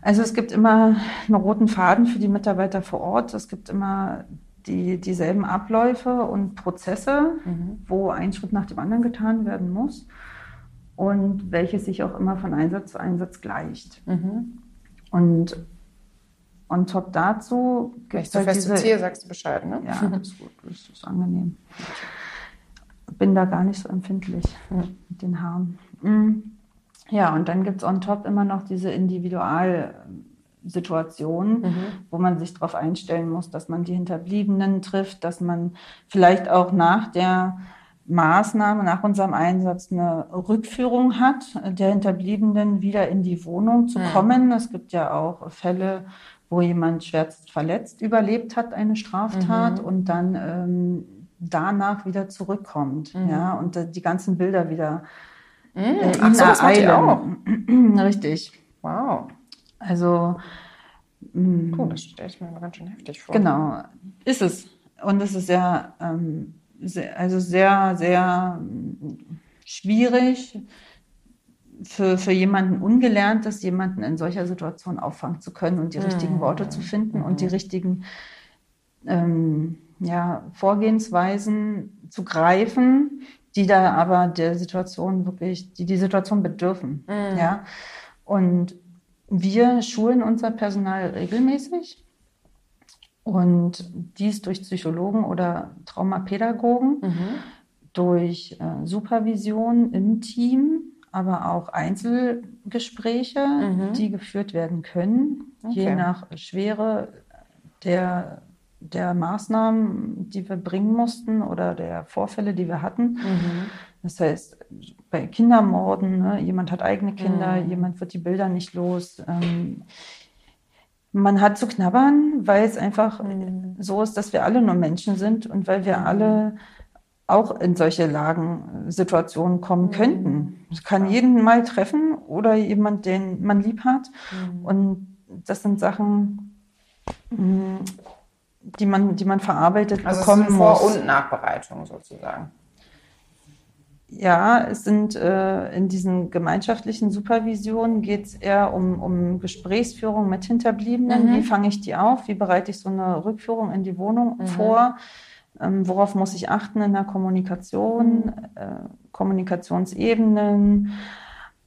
Also es gibt immer einen roten Faden für die Mitarbeiter vor Ort. Es gibt immer die, dieselben Abläufe und Prozesse, wo ein Schritt nach dem anderen getan werden muss und welches sich auch immer von Einsatz zu Einsatz gleicht. Und on top dazu gibt ich es halt fest diese... ziehe, sagst du Bescheid, ne? Ja, das ist gut, das ist angenehm. Bin da gar nicht so empfindlich mit den Haaren. Mm. Ja, und dann gibt es on top immer noch diese Individualsituation, wo man sich darauf einstellen muss, dass man die Hinterbliebenen trifft, dass man vielleicht auch nach der Maßnahme, nach unserem Einsatz eine Rückführung hat, der Hinterbliebenen wieder in die Wohnung zu kommen. Es gibt ja auch Fälle, wo jemand schwerst verletzt überlebt hat, eine Straftat und dann ähm, danach wieder zurückkommt. Ja, und äh, die ganzen Bilder wieder äh, Ach so, das ihr auch. Richtig. Wow. Also mm, Cool, das stelle ich mir ganz schön heftig vor. Genau, ist es. Und es ist sehr, ähm, sehr also sehr, sehr schwierig für, für jemanden Ungelerntes, jemanden in solcher Situation auffangen zu können und die richtigen Worte zu finden und die richtigen ähm, ja, Vorgehensweisen zu greifen, die da aber der Situation wirklich, die die Situation bedürfen. Ja? Und wir schulen unser Personal regelmäßig und dies durch Psychologen oder Traumapädagogen, durch äh, Supervision im Team, aber auch Einzelgespräche, die geführt werden können, je Okay. nach Schwere der, der Maßnahmen, die wir bringen mussten oder der Vorfälle, die wir hatten. Das heißt, bei Kindermorden, ne, jemand hat eigene Kinder, jemand wird die Bilder nicht los. Ähm, man hat zu knabbern, weil es einfach so ist, dass wir alle nur Menschen sind und weil wir alle auch in solche Lagen, Situationen kommen könnten. Es kann jeden mal treffen oder jemand, den man lieb hat. Und das sind Sachen, mh, die man, die man verarbeitet Also es bekommen sind Vor- und Nachbereitung sozusagen. Ja, es sind äh, in diesen gemeinschaftlichen Supervisionen geht es eher um, um Gesprächsführung mit Hinterbliebenen. Wie fange ich die auf? Wie bereite ich so eine Rückführung in die Wohnung vor? Ähm, worauf muss ich achten in der Kommunikation, äh, Kommunikationsebenen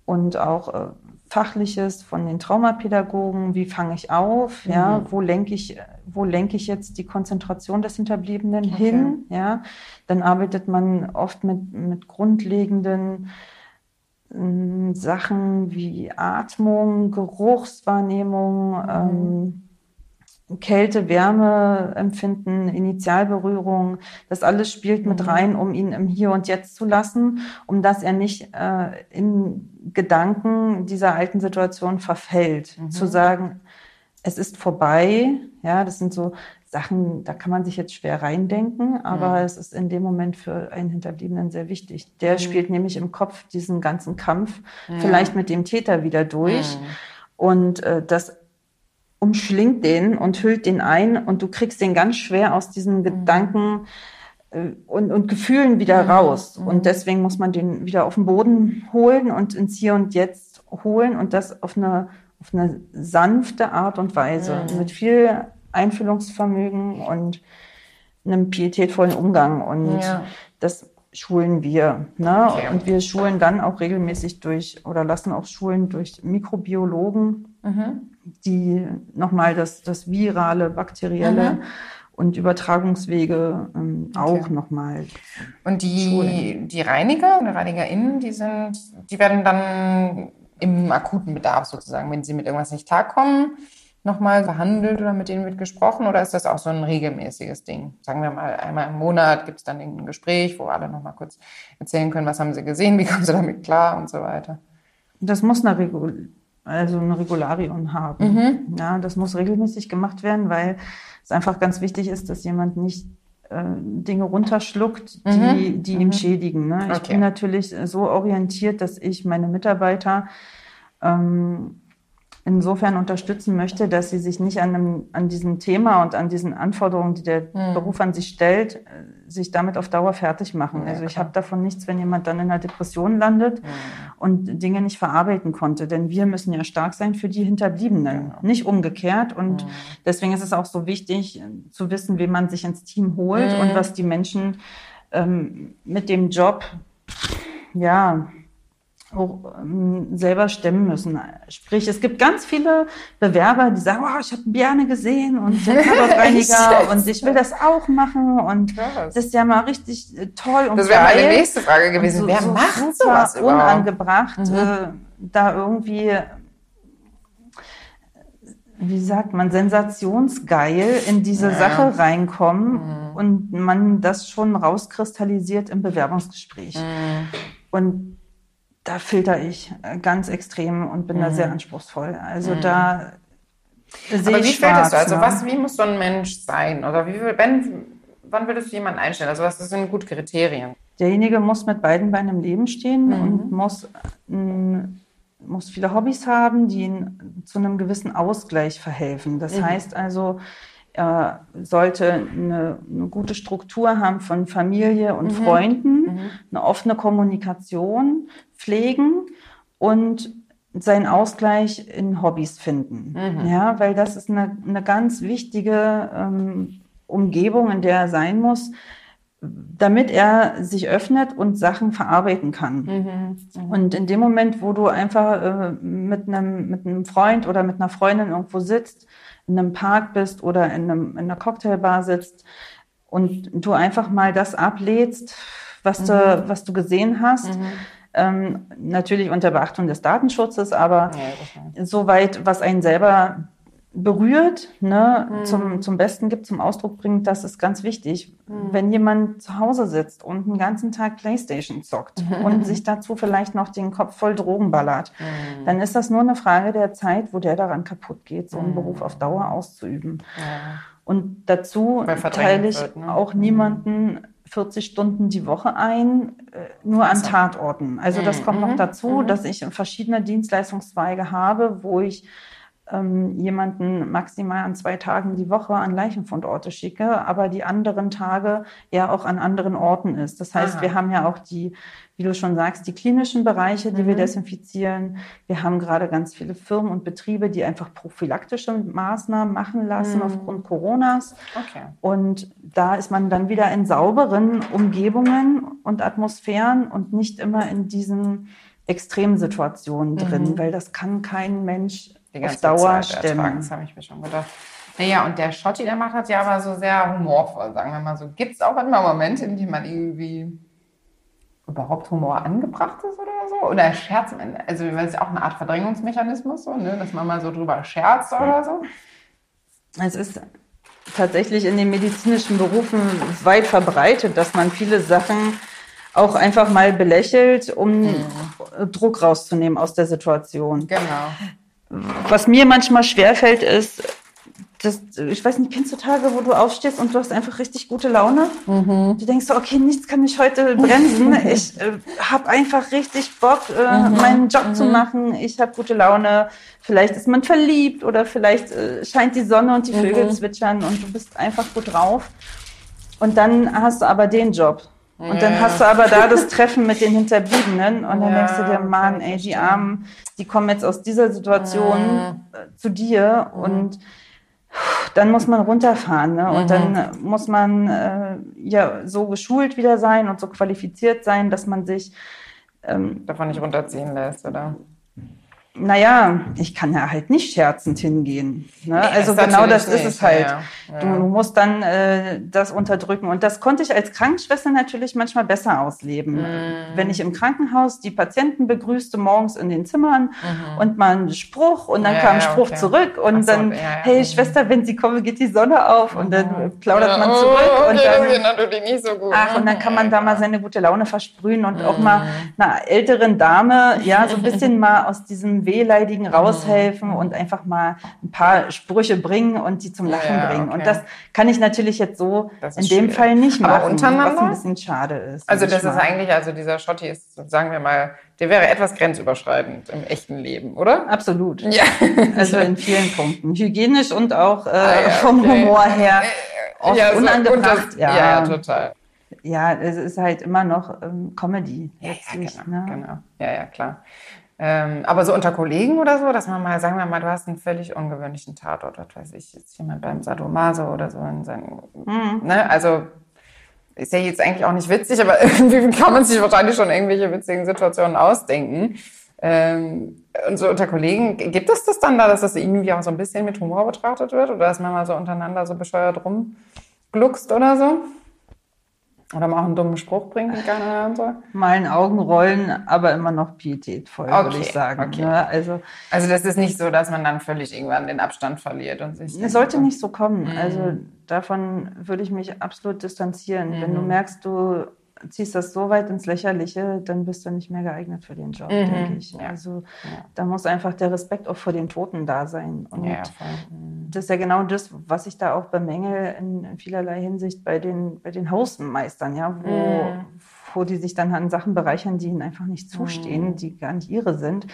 und auch äh, Fachliches von den Traumapädagogen, wie fange ich auf, mhm. ja, wo lenke ich, wo lenke ich jetzt die Konzentration des Hinterbliebenen okay. hin, ja. Dann arbeitet man oft mit, mit grundlegenden äh, Sachen wie Atmung, Geruchswahrnehmung, mhm. ähm, Kälte, Wärme empfinden, Initialberührung, das alles spielt mit mhm. rein, um ihn im Hier und Jetzt zu lassen, um dass er nicht äh, in Gedanken dieser alten Situation verfällt. Mhm. Zu sagen, es ist vorbei, ja, das sind so Sachen, da kann man sich jetzt schwer reindenken, aber mhm. es ist in dem Moment für einen Hinterbliebenen sehr wichtig. Der mhm. spielt nämlich im Kopf diesen ganzen Kampf, vielleicht mit dem Täter wieder durch. Mhm. Und äh, das umschlingt den und hüllt den ein und du kriegst den ganz schwer aus diesen mhm. Gedanken äh, und, und Gefühlen wieder mhm. raus. Mhm. Und deswegen muss man den wieder auf den Boden holen und ins Hier und Jetzt holen und das auf eine, auf eine sanfte Art und Weise, mhm. mit viel Einfühlungsvermögen und einem pietätvollen Umgang. Und ja. das schulen wir. Ne? Okay. Und wir schulen dann auch regelmäßig durch oder lassen auch schulen durch Mikrobiologen, mhm. Die nochmal das, das virale, bakterielle mhm. und Übertragungswege ähm, okay. auch nochmal. Und die, die Reiniger oder ReinigerInnen, die sind, die werden dann im akuten Bedarf sozusagen, wenn sie mit irgendwas nicht tagkommen, nochmal verhandelt oder mit denen wird gesprochen oder ist das auch so ein regelmäßiges Ding? Sagen wir mal, einmal im Monat gibt es dann ein Gespräch, wo alle nochmal kurz erzählen können, was haben sie gesehen, wie kommen sie damit klar und so weiter. Das muss eine, Regul also eine Regularium haben. Mhm. Ja, das muss regelmäßig gemacht werden, weil es einfach ganz wichtig ist, dass jemand nicht äh, Dinge runterschluckt, die, mhm. die ihm mhm. schädigen. Ne? Ich okay. bin natürlich so orientiert, dass ich meine Mitarbeiter ähm, insofern unterstützen möchte, dass sie sich nicht an, einem, an diesem Thema und an diesen Anforderungen, die der mhm. Beruf an sich stellt, äh, sich damit auf Dauer fertig machen. Ja, also ich habe davon nichts, wenn jemand dann in einer Depression landet mhm. und Dinge nicht verarbeiten konnte. Denn wir müssen ja stark sein für die Hinterbliebenen, ja. nicht umgekehrt. Und mhm. deswegen ist es auch so wichtig äh, zu wissen, wie man sich ins Team holt und mhm. was die Menschen ähm, mit dem Job ja selber stemmen müssen. Sprich, es gibt ganz viele Bewerber, die sagen, oh, ich habe Biane gesehen und Tatortreiniger und ich will das auch machen und Krass. das ist ja mal richtig äh, toll und Das wäre meine nächste Frage gewesen. So, Wer so macht sowas unangebracht, mhm. äh, da irgendwie wie sagt man, sensationsgeil in diese ja. Sache reinkommen mhm. und man das schon rauskristallisiert im Bewerbungsgespräch. Mhm. Und da filter ich äh, ganz extrem und bin mhm. da sehr anspruchsvoll. Also mhm. da sehe Aber wie schwarz, du? Also ne? was, wie muss so ein Mensch sein? Oder wie, wenn, wann würdest du jemanden einstellen? Also was sind gute Kriterien? Derjenige muss mit beiden Beinen im Leben stehen mhm. und muss, m, muss viele Hobbys haben, die ihn zu einem gewissen Ausgleich verhelfen. Das mhm. heißt also, er sollte eine, eine, gute Struktur haben von Familie und mhm. Freunden, mhm. eine offene Kommunikation pflegen und seinen Ausgleich in Hobbys finden. Mhm. Ja, weil das ist eine, eine ganz wichtige ähm, Umgebung, in der er sein muss, damit er sich öffnet und Sachen verarbeiten kann. Mhm. Mhm. Und in dem Moment, wo du einfach äh, mit, einem, mit einem Freund oder mit einer Freundin irgendwo sitzt, in einem Park bist oder in, einem, in einer Cocktailbar sitzt und du einfach mal das ablädst, was, mhm. du, was du gesehen hast. Mhm. Ähm, natürlich unter Beachtung des Datenschutzes, aber ja, soweit, was einen selber berührt, ne, mhm. zum, zum Besten gibt, zum Ausdruck bringt, das ist ganz wichtig. Mhm. Wenn jemand zu Hause sitzt und den ganzen Tag Playstation zockt mhm. und sich dazu vielleicht noch den Kopf voll Drogen ballert, mhm. dann ist das nur eine Frage der Zeit, wo der daran kaputt geht, so einen mhm. Beruf auf Dauer auszuüben. Ja. Und dazu teile ich wird, ne? auch mhm. niemanden 40 Stunden die Woche ein, äh, nur an Tatorten. Also das kommt noch dazu, dass ich verschiedene Dienstleistungszweige habe, wo ich ähm, jemanden maximal an zwei Tagen die Woche an Leichenfundorte schicke, aber die anderen Tage er auch an anderen Orten ist. Das heißt, Aha. wir haben ja auch die, wie du schon sagst, die klinischen Bereiche, die mhm. wir desinfizieren. Wir haben gerade ganz viele Firmen und Betriebe, die einfach prophylaktische Maßnahmen machen lassen mhm. aufgrund Coronas. Okay. Und da ist man dann wieder in sauberen Umgebungen und Atmosphären und nicht immer in diesen Extremsituationen drin, weil das kann kein Mensch Die auf ganze Dauer Zeit ertragen. Das habe ich mir schon gedacht. Naja, und der Schotti, der macht das ja aber so sehr humorvoll, sagen wir mal so. Gibt es auch manchmal Momente, in denen man irgendwie überhaupt Humor angebracht ist oder so? Oder Scherz? Also, es ist auch eine Art Verdrängungsmechanismus, so, ne? dass man mal so drüber scherzt oder so. Es ist tatsächlich in den medizinischen Berufen weit verbreitet, dass man viele Sachen auch einfach mal belächelt, um Mhm. Druck rauszunehmen aus der Situation. Genau. Was mir manchmal schwerfällt, ist, dass, ich weiß nicht, kennst du Tage, wo du aufstehst und du hast einfach richtig gute Laune? Du denkst so, okay, nichts kann mich heute bremsen. Ich äh, habe einfach richtig Bock, äh, meinen Job zu machen. Ich habe gute Laune. Vielleicht ist man verliebt oder vielleicht äh, scheint die Sonne und die Vögel zwitschern und du bist einfach gut drauf. Und dann hast du aber den Job. Und dann Ja. hast du aber da das Treffen mit den Hinterbliebenen und dann Ja, denkst du dir, Mann, ey, die. Armen, die kommen jetzt aus dieser Situation äh, zu dir und dann muss man runterfahren ne? und dann muss man äh, ja so geschult wieder sein und so qualifiziert sein, dass man sich Davon nicht runterziehen lässt, oder? Naja, ich kann ja halt nicht scherzend hingehen. Ne? also das genau das ist es nicht, halt. ja, ja. Du musst dann äh, das unterdrücken. Und das konnte ich als Krankenschwester natürlich manchmal besser ausleben. Mhm. Wenn ich im Krankenhaus die Patienten begrüßte morgens in den Zimmern und mal einen Spruch und dann Mhm. Ja, kam ein Spruch okay. zurück und so, dann, hey Mhm. Schwester, wenn Sie kommen, geht die Sonne auf und dann plaudert Ja, man oh, zurück okay, und das dann ist natürlich nicht so gut. Ach, und dann kann man da mal seine gute Laune versprühen und auch mal Mhm. einer älteren Dame, ja, so ein bisschen mal aus diesem Wehleidigen Mhm. raushelfen und einfach mal ein paar Sprüche bringen und die zum Lachen Ja, bringen. okay. Und das kann ich natürlich jetzt so Das in ist dem schwierig. Fall nicht Aber machen, untereinander? was ein bisschen schade ist. Also das ist manchmal. eigentlich, also dieser Schotti ist, sagen wir mal, der wäre etwas grenzüberschreitend im echten Leben, oder? Absolut. Ja. Also in vielen Punkten. Hygienisch und auch äh, Ah, ja, vom okay. Humor her. Oft Ja, so unangebracht. unter- ja. ja, total. ja, es ist halt immer noch ähm, Comedy. Ja, ja, genau, ne? genau. Ja, ja, klar. Ähm, aber so unter Kollegen oder so, dass man mal, sagen wir mal, du hast einen völlig ungewöhnlichen Tatort, was weiß ich, jetzt jemand beim Sadomaso oder so in seinen, Mhm. ne, also ist ja jetzt eigentlich auch nicht witzig, aber irgendwie kann man sich wahrscheinlich schon irgendwelche witzigen Situationen ausdenken. Ähm, und so unter Kollegen, gibt es das dann da, dass das irgendwie auch so ein bisschen mit Humor betrachtet wird oder dass man mal so untereinander so bescheuert rumgluckst oder so? Oder mal auch einen dummen Spruch bringt, den keiner hören soll? mal in Augenrollen, aber immer noch pietätvoll, würde Okay, ich sagen. okay. Ne? Also Also das ist nicht so, dass man dann völlig irgendwann den Abstand verliert und sich. es sollte nicht so kommen. Mhm. Also davon würde ich mich absolut distanzieren. Wenn Mhm. du merkst, du ziehst das so weit ins Lächerliche, dann bist du nicht mehr geeignet für den Job, denke ich. Mhm. Ja. Also da muss einfach der Respekt auch vor den Toten da sein. Und Ja. Mhm. das ist ja genau das, was ich da auch bemängel in, in vielerlei Hinsicht bei den, bei den Hausmeistern, ja, wo, Mhm. wo die sich dann an Sachen bereichern, die ihnen einfach nicht zustehen, Mhm. die gar nicht ihre sind.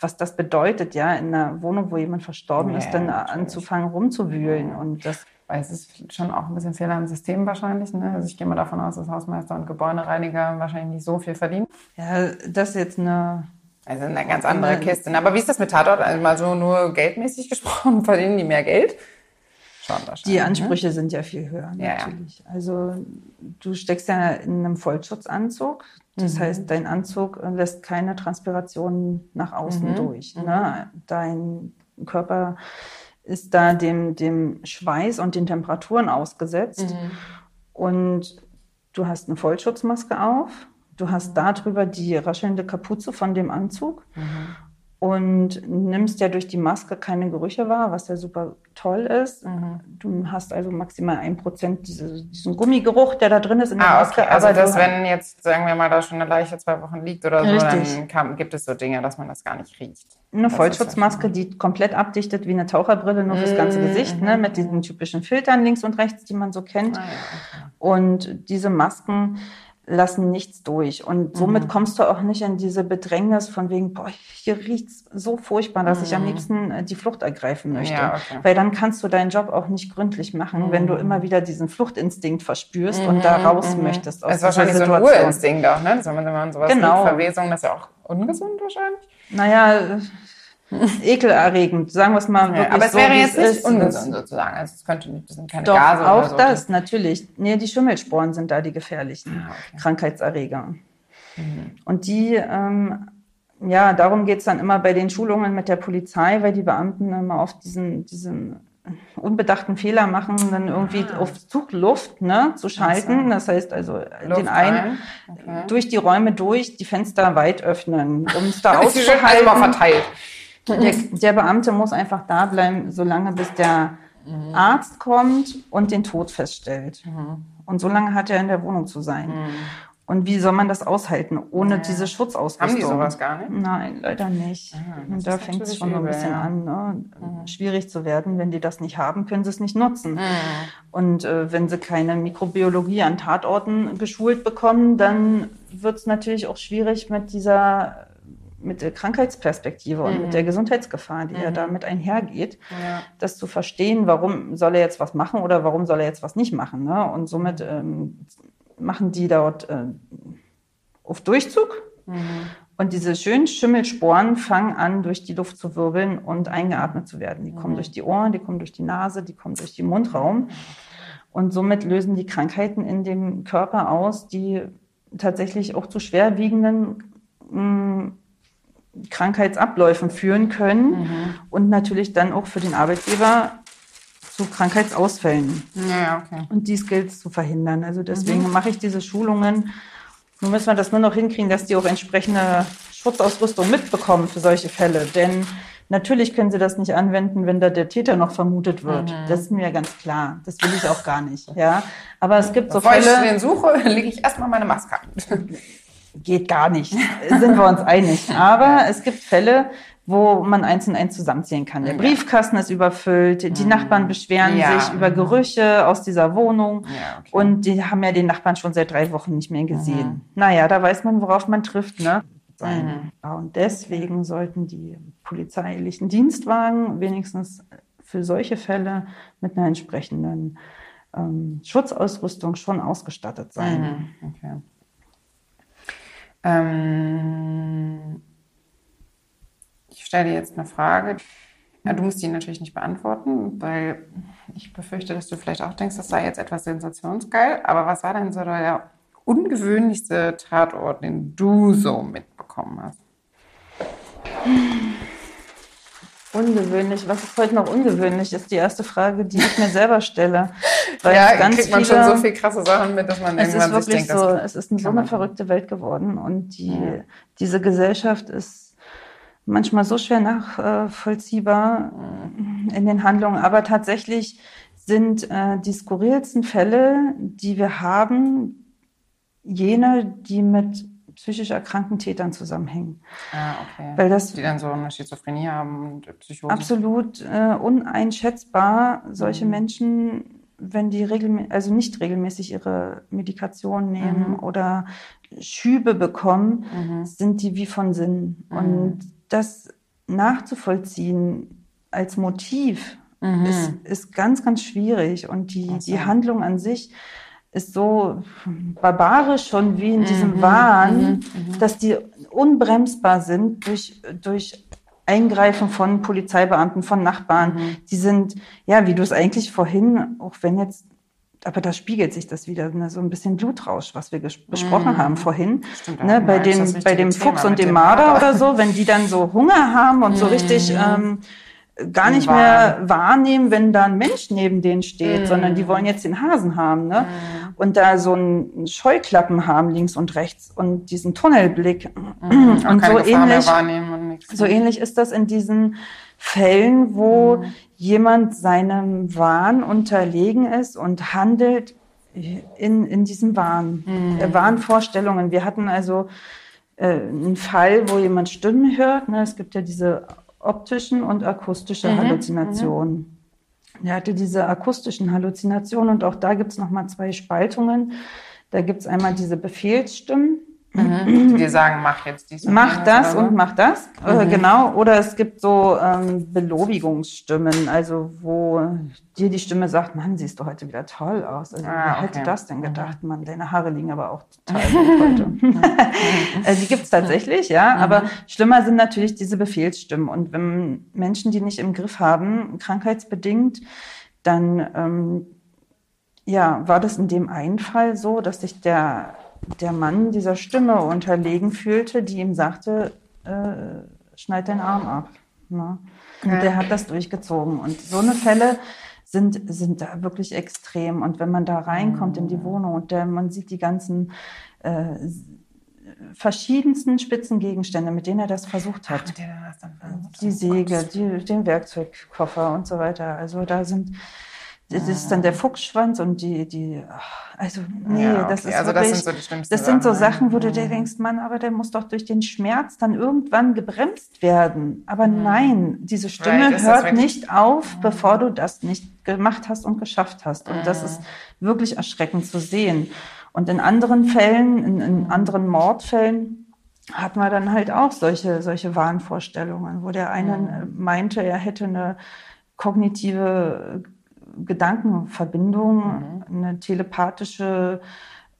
Was das bedeutet, ja, in einer Wohnung, wo jemand verstorben Ja, ist, dann natürlich. anzufangen rumzuwühlen. Und das es ist schon auch ein bisschen Fehler im System wahrscheinlich. Ne? Also ich gehe mal davon aus, dass Hausmeister und Gebäudereiniger wahrscheinlich nicht so viel verdienen. ja, das ist jetzt eine Also eine ganz andere Kiste. ne? Aber wie ist das mit Tatort? Also mal so nur geldmäßig gesprochen, verdienen die mehr Geld? Schon wahrscheinlich. Die ne? Ansprüche sind ja viel höher, Ja, ja. natürlich. Also du steckst ja in einem Vollschutzanzug. Das Mhm. heißt, dein Anzug lässt keine Transpiration nach außen Mhm. durch. Ne? Dein Körper ist da dem, dem Schweiß und den Temperaturen ausgesetzt. Mhm. Und du hast eine Vollschutzmaske auf. Du hast darüber die raschelnde Kapuze von dem Anzug Mhm. Und nimmst ja durch die Maske keine Gerüche wahr, was ja super toll ist. Mhm. Du hast also maximal ein Prozent diese, diesen Gummigeruch, der da drin ist in der Ah, Maske. okay. Also du- wenn jetzt, sagen wir mal, da schon eine Leiche zwei Wochen liegt oder so, Richtig. dann kam, gibt es so Dinge, dass man das gar nicht riecht. eine Das Vollschutzmaske, die komplett abdichtet wie eine Taucherbrille, nur fürs ganze Mhm, Gesicht, ne, mit diesen typischen Filtern links und rechts, die man so kennt. Ah, ja, okay. Und diese Masken lassen nichts durch. Und Mhm. somit kommst du auch nicht in diese Bedrängnis von wegen, boah, hier riecht's so furchtbar, dass ich am liebsten äh, die Flucht ergreifen möchte. Mhm. Ja, okay. Weil dann kannst du deinen Job auch nicht gründlich machen, wenn Mhm. du immer wieder diesen Fluchtinstinkt verspürst und da raus möchtest aus Das ist wahrscheinlich dieser so ein Situation. Urinstinkt auch, ne? Dass wenn man, wenn sowas Genau. Verwesung, das ist ja auch ungesund wahrscheinlich. Naja, ekelerregend, sagen wir es mal wirklich aber es so, wäre jetzt es nicht ist. ungesund sozusagen. Also es könnte nicht, das sind keine Doch, Gase auch so. das, natürlich. Nee, die Schimmelsporen sind da die gefährlichen Ah, okay. Mhm. Krankheitserreger. Und die ähm, ja, darum geht's dann immer bei den Schulungen mit der Polizei, weil die Beamten immer oft diesen, diesen unbedachten Fehler machen, dann irgendwie Ah. auf Zugluft ne, zu schalten. Das heißt also Luft den einen rein. Okay. durch die Räume durch, die Fenster weit öffnen, um es da Ist die schön also mal auszuhalten. verteilt. Der, der Beamte muss einfach da bleiben, solange bis der Mhm. Arzt kommt und den Tod feststellt. Und so lange hat er in der Wohnung zu sein. Und wie soll man das aushalten ohne diese Schutzausrüstung? Haben die sowas gar nicht? Nein, leider nicht. und das da ist fängt es schon so ein bisschen ja. an, ne? schwierig zu werden. Wenn die das nicht haben, können sie es nicht nutzen. Und äh, wenn sie keine Mikrobiologie an Tatorten geschult bekommen, dann wird es natürlich auch schwierig mit dieser mit der Krankheitsperspektive und mit der Gesundheitsgefahr, die ja damit einhergeht, Ja. das zu verstehen, warum soll er jetzt was machen oder warum soll er jetzt was nicht machen. Ne? Und somit ähm, machen die dort äh, auf Durchzug und diese schönen Schimmelsporen fangen an, durch die Luft zu wirbeln und eingeatmet zu werden. Die kommen durch die Ohren, die kommen durch die Nase, die kommen durch den Mundraum. Und somit lösen die Krankheiten in dem Körper aus, die tatsächlich auch zu schwerwiegenden mh, Krankheitsabläufen führen können und natürlich dann auch für den Arbeitgeber zu Krankheitsausfällen. Ja, okay. Und dies gilt es zu verhindern. Also deswegen mache ich diese Schulungen. Nun müssen wir das nur noch hinkriegen, dass die auch entsprechende Schutzausrüstung mitbekommen für solche Fälle. Denn natürlich können sie das nicht anwenden, wenn da der Täter noch vermutet wird. Das ist mir ganz klar. Das will ich auch gar nicht. Ja, aber es gibt so Bevor ich Fälle den suche, lege ich erstmal meine Maske an. Geht gar nicht. Sind wir uns einig. Aber es gibt Fälle, wo man eins und eins zusammenzählen kann. Der Briefkasten ist überfüllt, die Nachbarn beschweren Ja. sich über Gerüche aus dieser Wohnung Ja, okay. und die haben ja den Nachbarn schon seit drei Wochen nicht mehr gesehen. Naja, da weiß man, worauf man trifft. Ne? Ja, und deswegen sollten die polizeilichen Dienstwagen wenigstens für solche Fälle mit einer entsprechenden ähm, Schutzausrüstung schon ausgestattet sein. Okay. Ähm, ich stelle dir jetzt eine Frage. Ja, du musst die natürlich nicht beantworten, weil ich befürchte, dass du vielleicht auch denkst, das sei jetzt etwas sensationsgeil. Aber was war denn so der ungewöhnlichste Tatort, den du so mitbekommen hast? Ungewöhnlich. Was ist heute noch ungewöhnlich, ist die erste Frage, die ich mir selber stelle. Weil ja, ganz kriegt man viele, schon so viel krasse Sachen mit, dass man Es ist irgendwann sich wirklich denkt, so, es ist eine, so eine verrückte Welt geworden und die, Ja. diese Gesellschaft ist manchmal so schwer nachvollziehbar in den Handlungen, aber tatsächlich sind äh, die skurrilsten Fälle, die wir haben, jene, die mit psychisch erkrankten Tätern zusammenhängen. Ah, okay. Weil das die dann so eine Schizophrenie haben und Psychose. absolut äh, uneinschätzbar, solche Menschen, wenn die regelmä also nicht regelmäßig ihre Medikation nehmen oder Schübe bekommen, sind die wie von Sinn. Und das nachzuvollziehen als Motiv ist, ist ganz, ganz schwierig. Und die, die Handlung an sich ist so barbarisch schon wie in diesem Wahn, dass die unbremsbar sind durch, durch Eingreifen von Polizeibeamten, von Nachbarn. Die sind, ja, wie du es eigentlich vorhin, auch wenn jetzt, aber da spiegelt sich das wieder, ne, so ein bisschen Blutrausch, was wir besprochen haben vorhin. Stimmt, Ne, bei, richtige bei dem Thema Fuchs und dem dem Marder oder so, wenn die dann so Hunger haben und so richtig ähm, gar nicht Wahn. mehr wahrnehmen, wenn da ein Mensch neben denen steht, sondern die wollen jetzt den Hasen haben, ne? Und da so einen Scheuklappen haben links und rechts und diesen Tunnelblick. Auch Und so ähnlich, und so ähnlich ist das in diesen Fällen, wo jemand seinem Wahn unterlegen ist und handelt in, in diesem Wahn, äh, Wahnvorstellungen. Wir hatten also äh, einen Fall, wo jemand Stimmen hört. Ne? Es gibt ja diese optischen und akustische Halluzinationen. Er hatte diese akustischen Halluzinationen und auch da gibt es nochmal zwei Spaltungen. Da gibt es einmal diese Befehlsstimmen, die dir sagen, mach jetzt dies und Mach das und mach das, Mhm. äh, genau. Oder es gibt so ähm, Belobigungsstimmen, also wo dir die Stimme sagt, Mann, siehst du heute wieder toll aus. Also Ah, wer hätte okay. das denn gedacht? Mann, deine Haare liegen aber auch total gut heute. also die gibt es tatsächlich, ja. Aber schlimmer sind natürlich diese Befehlsstimmen. Und wenn Menschen die nicht im Griff haben, krankheitsbedingt, dann ähm, ja, war das in dem einen Fall so, dass sich der, der Mann dieser Stimme unterlegen fühlte, die ihm sagte, äh, schneid deinen Arm ab. Ne? Und der hat das durchgezogen. Und so eine Fälle sind, sind da wirklich extrem. Und wenn man da reinkommt in die Wohnung und der, man sieht die ganzen äh, verschiedensten Spitzengegenstände, mit denen er das versucht hat. Versucht Die Säge, die, den Werkzeugkoffer und so weiter. Also da sind, das ist dann der Fuchsschwanz und die, die, also nee, Ja, das okay. ist Also das wirklich, sind so die schlimmsten das sind so Sachen, ne? Wo du dir Mhm. denkst, Mann, aber der muss doch durch den Schmerz dann irgendwann gebremst werden. Aber Mhm. nein, diese Stimme Right, das hört nicht auf, bevor du das nicht gemacht hast und geschafft hast. Und das Mhm. ist wirklich erschreckend zu sehen. Und in anderen Fällen, in, Mhm. in anderen Mordfällen, hatten wir dann halt auch solche, solche Wahnvorstellungen, wo der eine Mhm. meinte, er hätte eine kognitive Gedankenverbindung, Mhm. eine telepathische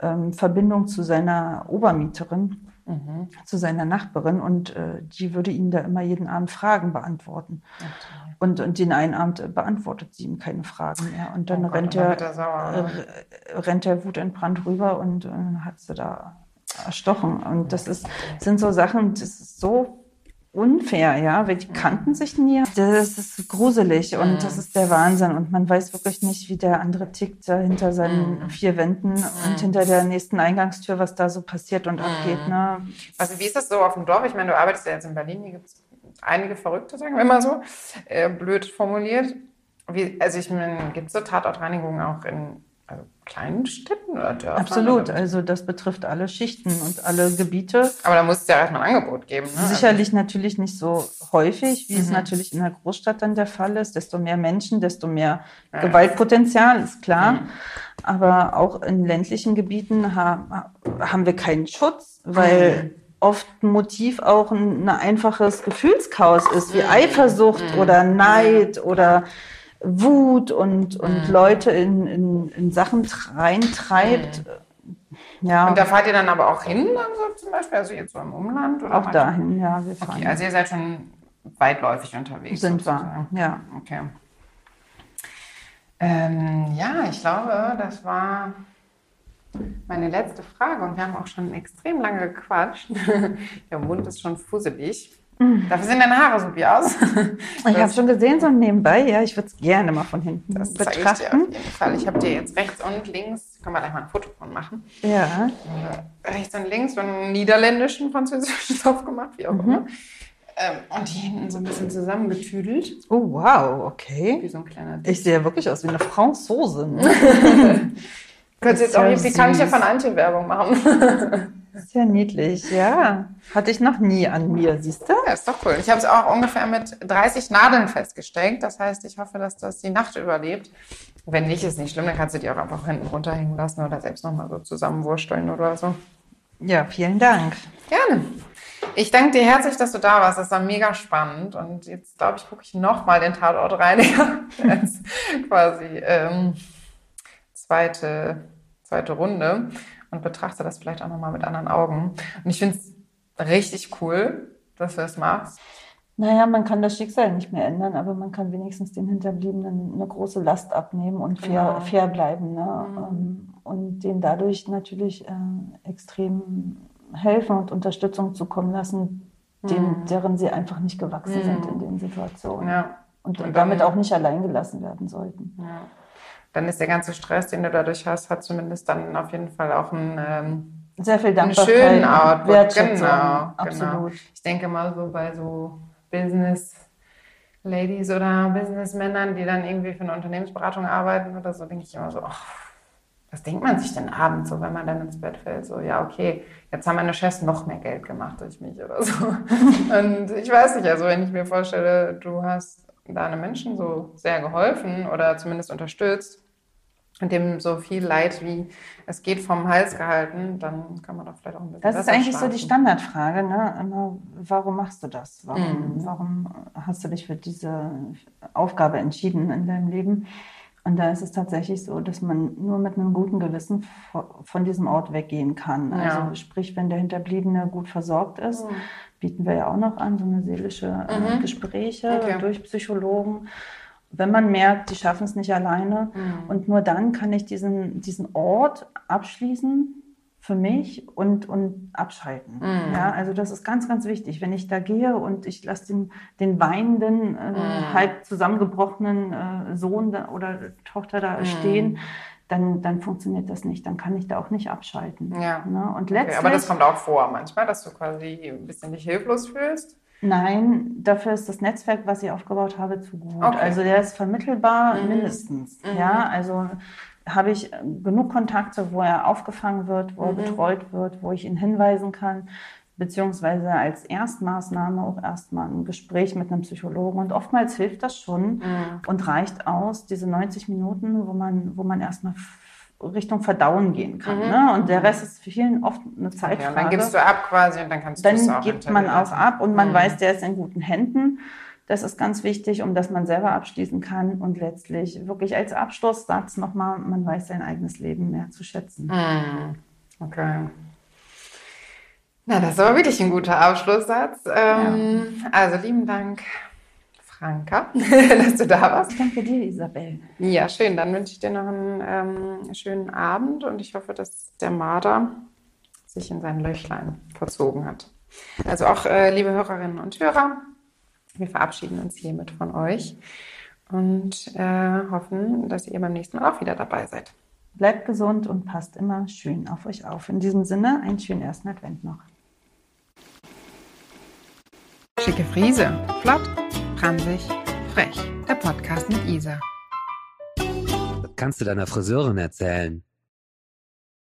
ähm, Verbindung zu seiner Obermieterin, Mhm. zu seiner Nachbarin und äh, die würde ihm da immer jeden Abend Fragen beantworten. Und, und den einen Abend äh, beantwortet sie ihm keine Fragen mehr. Und dann Oh Gott, rennt, er, er sauer, äh, rennt er wutentbrannt rüber und äh, hat sie da erstochen. Und das ist, sind so Sachen, das ist so unfair, ja, weil die kannten sich nie. Das ist gruselig und das ist der Wahnsinn. Und man weiß wirklich nicht, wie der andere tickt da hinter seinen vier Wänden und hinter der nächsten Eingangstür, was da so passiert und abgeht. Ne? Also wie ist das so auf dem Dorf? Ich meine, du arbeitest ja jetzt in Berlin, hier gibt es einige Verrückte, sagen wir mal so, äh, blöd formuliert. Wie, also ich meine, gibt es so Tatortreinigungen auch in also kleinen Städten oder Dörfern? Absolut. Oder? Also das betrifft alle Schichten und alle Gebiete. Aber da muss es ja erstmal ein Angebot geben. Ne? Sicherlich natürlich nicht so häufig, wie es natürlich in der Großstadt dann der Fall ist. Desto mehr Menschen, desto mehr Gewaltpotenzial, ist klar. Aber auch in ländlichen Gebieten ha haben wir keinen Schutz, weil oft ein Motiv auch ein, ein einfaches Gefühlschaos ist, wie Eifersucht oder Neid oder Wut und, und Leute in, in, in Sachen reintreibt. Ja, Und da fahrt ihr dann aber auch hin, dann so zum Beispiel, also jetzt so im Umland? Oder auch dahin, ja, wir fahren. Okay, also ihr seid schon weitläufig unterwegs. sind wir, sozusagen. ja. Okay. Ähm, ja, ich glaube, das war meine letzte Frage und wir haben auch schon extrem lange gequatscht. Der Mund ist schon fusselig. Dafür sehen deine Haare so wie aus. Ich habe schon gesehen, so nebenbei, ja, ich würde es gerne mal von hinten Das zeige ich dir betrachten. auf jeden Fall. Ich habe dir jetzt rechts und links, können wir gleich mal ein Foto von machen, Ja, rechts und links so einen niederländischen, französischen Topf gemacht, wie auch Mhm. immer. Ähm, und die hinten so ein bisschen zusammengetüdelt, oh wow, wie okay. so ein kleiner Ich sehe wirklich aus wie eine Franzose. Könntest jetzt ja auch hier pikante süß. von Anti-Werbung machen. Sehr niedlich, ja. Hatte ich noch nie an mir, siehst du? Ja, ist doch cool. Ich habe es auch ungefähr mit 30 Nadeln festgesteckt. Das heißt, ich hoffe, dass das die Nacht überlebt. Wenn nicht, ist nicht schlimm. Dann kannst du die auch einfach hinten runterhängen lassen oder selbst nochmal so zusammenwursteln oder so. Ja, vielen Dank. Gerne. Ich danke dir herzlich, dass du da warst. Das war mega spannend. Und jetzt, glaube ich, gucke ich nochmal den Tatortreiniger als quasi ähm, zweite, zweite Runde und betrachte das vielleicht auch nochmal mit anderen Augen. Und ich finde es richtig cool, dass du das machst. Naja, man kann das Schicksal nicht mehr ändern, aber man kann wenigstens den Hinterbliebenen eine große Last abnehmen und fair, Genau. fair bleiben. Ne? Ähm, Und denen dadurch natürlich äh, extrem helfen und Unterstützung zukommen lassen, denen, deren sie einfach nicht gewachsen sind in den Situationen. Ja. Und, Und damit auch nicht allein gelassen werden sollten. Ja. Dann ist der ganze Stress, den du dadurch hast, hat zumindest dann auf jeden Fall auch einen, ähm, Sehr viel einen schönen Output. Wertschätzung, Genau, absolut. genau. Ich denke mal so bei so Business Ladies oder Businessmännern, die dann irgendwie für eine Unternehmensberatung arbeiten oder so, denke ich immer so, ach, was denkt man sich denn abends so, wenn man dann ins Bett fällt? So, ja, okay, jetzt haben meine Chefs noch mehr Geld gemacht durch mich oder so. Und ich weiß nicht, also wenn ich mir vorstelle, du hast deine Menschen so sehr geholfen oder zumindest unterstützt dem so viel Leid wie es geht vom Hals gehalten, dann kann man doch vielleicht auch ein bisschen Das ist eigentlich so die schlafen. Standardfrage, ne? Immer, warum machst du das? Warum, Mhm. warum hast du dich für diese Aufgabe entschieden in deinem Leben? Und da ist es tatsächlich so, dass man nur mit einem guten Gewissen vo- von diesem Ort weggehen kann. Ja. Also sprich, wenn der Hinterbliebene gut versorgt ist, bieten wir ja auch noch an, so eine seelische äh, Gespräche Mhm. Okay. durch Psychologen. Wenn man merkt, die schaffen es nicht alleine. Mhm. Und nur dann kann ich diesen, diesen Ort abschließen für mich und, und abschalten. Mhm. Ja, also das ist ganz, ganz wichtig. Wenn ich da gehe und ich lasse den, den weinenden, äh, Mhm. halb zusammengebrochenen äh, Sohn da, oder Tochter da Mhm. stehen, dann, dann funktioniert das nicht. Dann kann ich da auch nicht abschalten. Ja. Ne? Und Okay, letztlich, aber das kommt auch vor manchmal, dass du quasi ein bisschen dich hilflos fühlst. Nein, dafür ist das Netzwerk, was ich aufgebaut habe, zu gut. Okay. Also der ist vermittelbar Mhm. mindestens. Mhm. Ja, also habe ich äh, genug Kontakte, wo er aufgefangen wird, wo er Mhm. betreut wird, wo ich ihn hinweisen kann, beziehungsweise als Erstmaßnahme auch erstmal ein Gespräch mit einem Psychologen. Und oftmals hilft das schon Mhm. und reicht aus, diese 90 Minuten, wo man, wo man erstmal Richtung Verdauen gehen kann. Mhm. Ne? Und der Rest ist für vielen oft eine Zeitfrage. und dann gibst du ab quasi und dann kannst du es Dann auch gibt hinter man auch ab und man Mhm. weiß, der ist in guten Händen. Das ist ganz wichtig, um dass man selber abschließen kann und letztlich wirklich als Abschlusssatz nochmal, man weiß sein eigenes Leben mehr zu schätzen. Mhm. Okay. Na, das ist aber wirklich ein guter Abschlusssatz. Ähm, Also lieben Dank, Franka, dass du da warst. Ich danke dir, Isabel. Ja, schön. Dann wünsche ich dir noch einen ähm, schönen Abend und ich hoffe, dass der Marder sich in sein Löchlein verzogen hat. Also auch, äh, liebe Hörerinnen und Hörer, wir verabschieden uns hiermit von euch und äh, hoffen, dass ihr beim nächsten Mal auch wieder dabei seid. Bleibt gesund und passt immer schön auf euch auf. In diesem Sinne, einen schönen ersten Advent noch. Schicke Friese, flott, franzig, frech. Der Podcast mit Isa. Kannst du deiner Friseurin erzählen?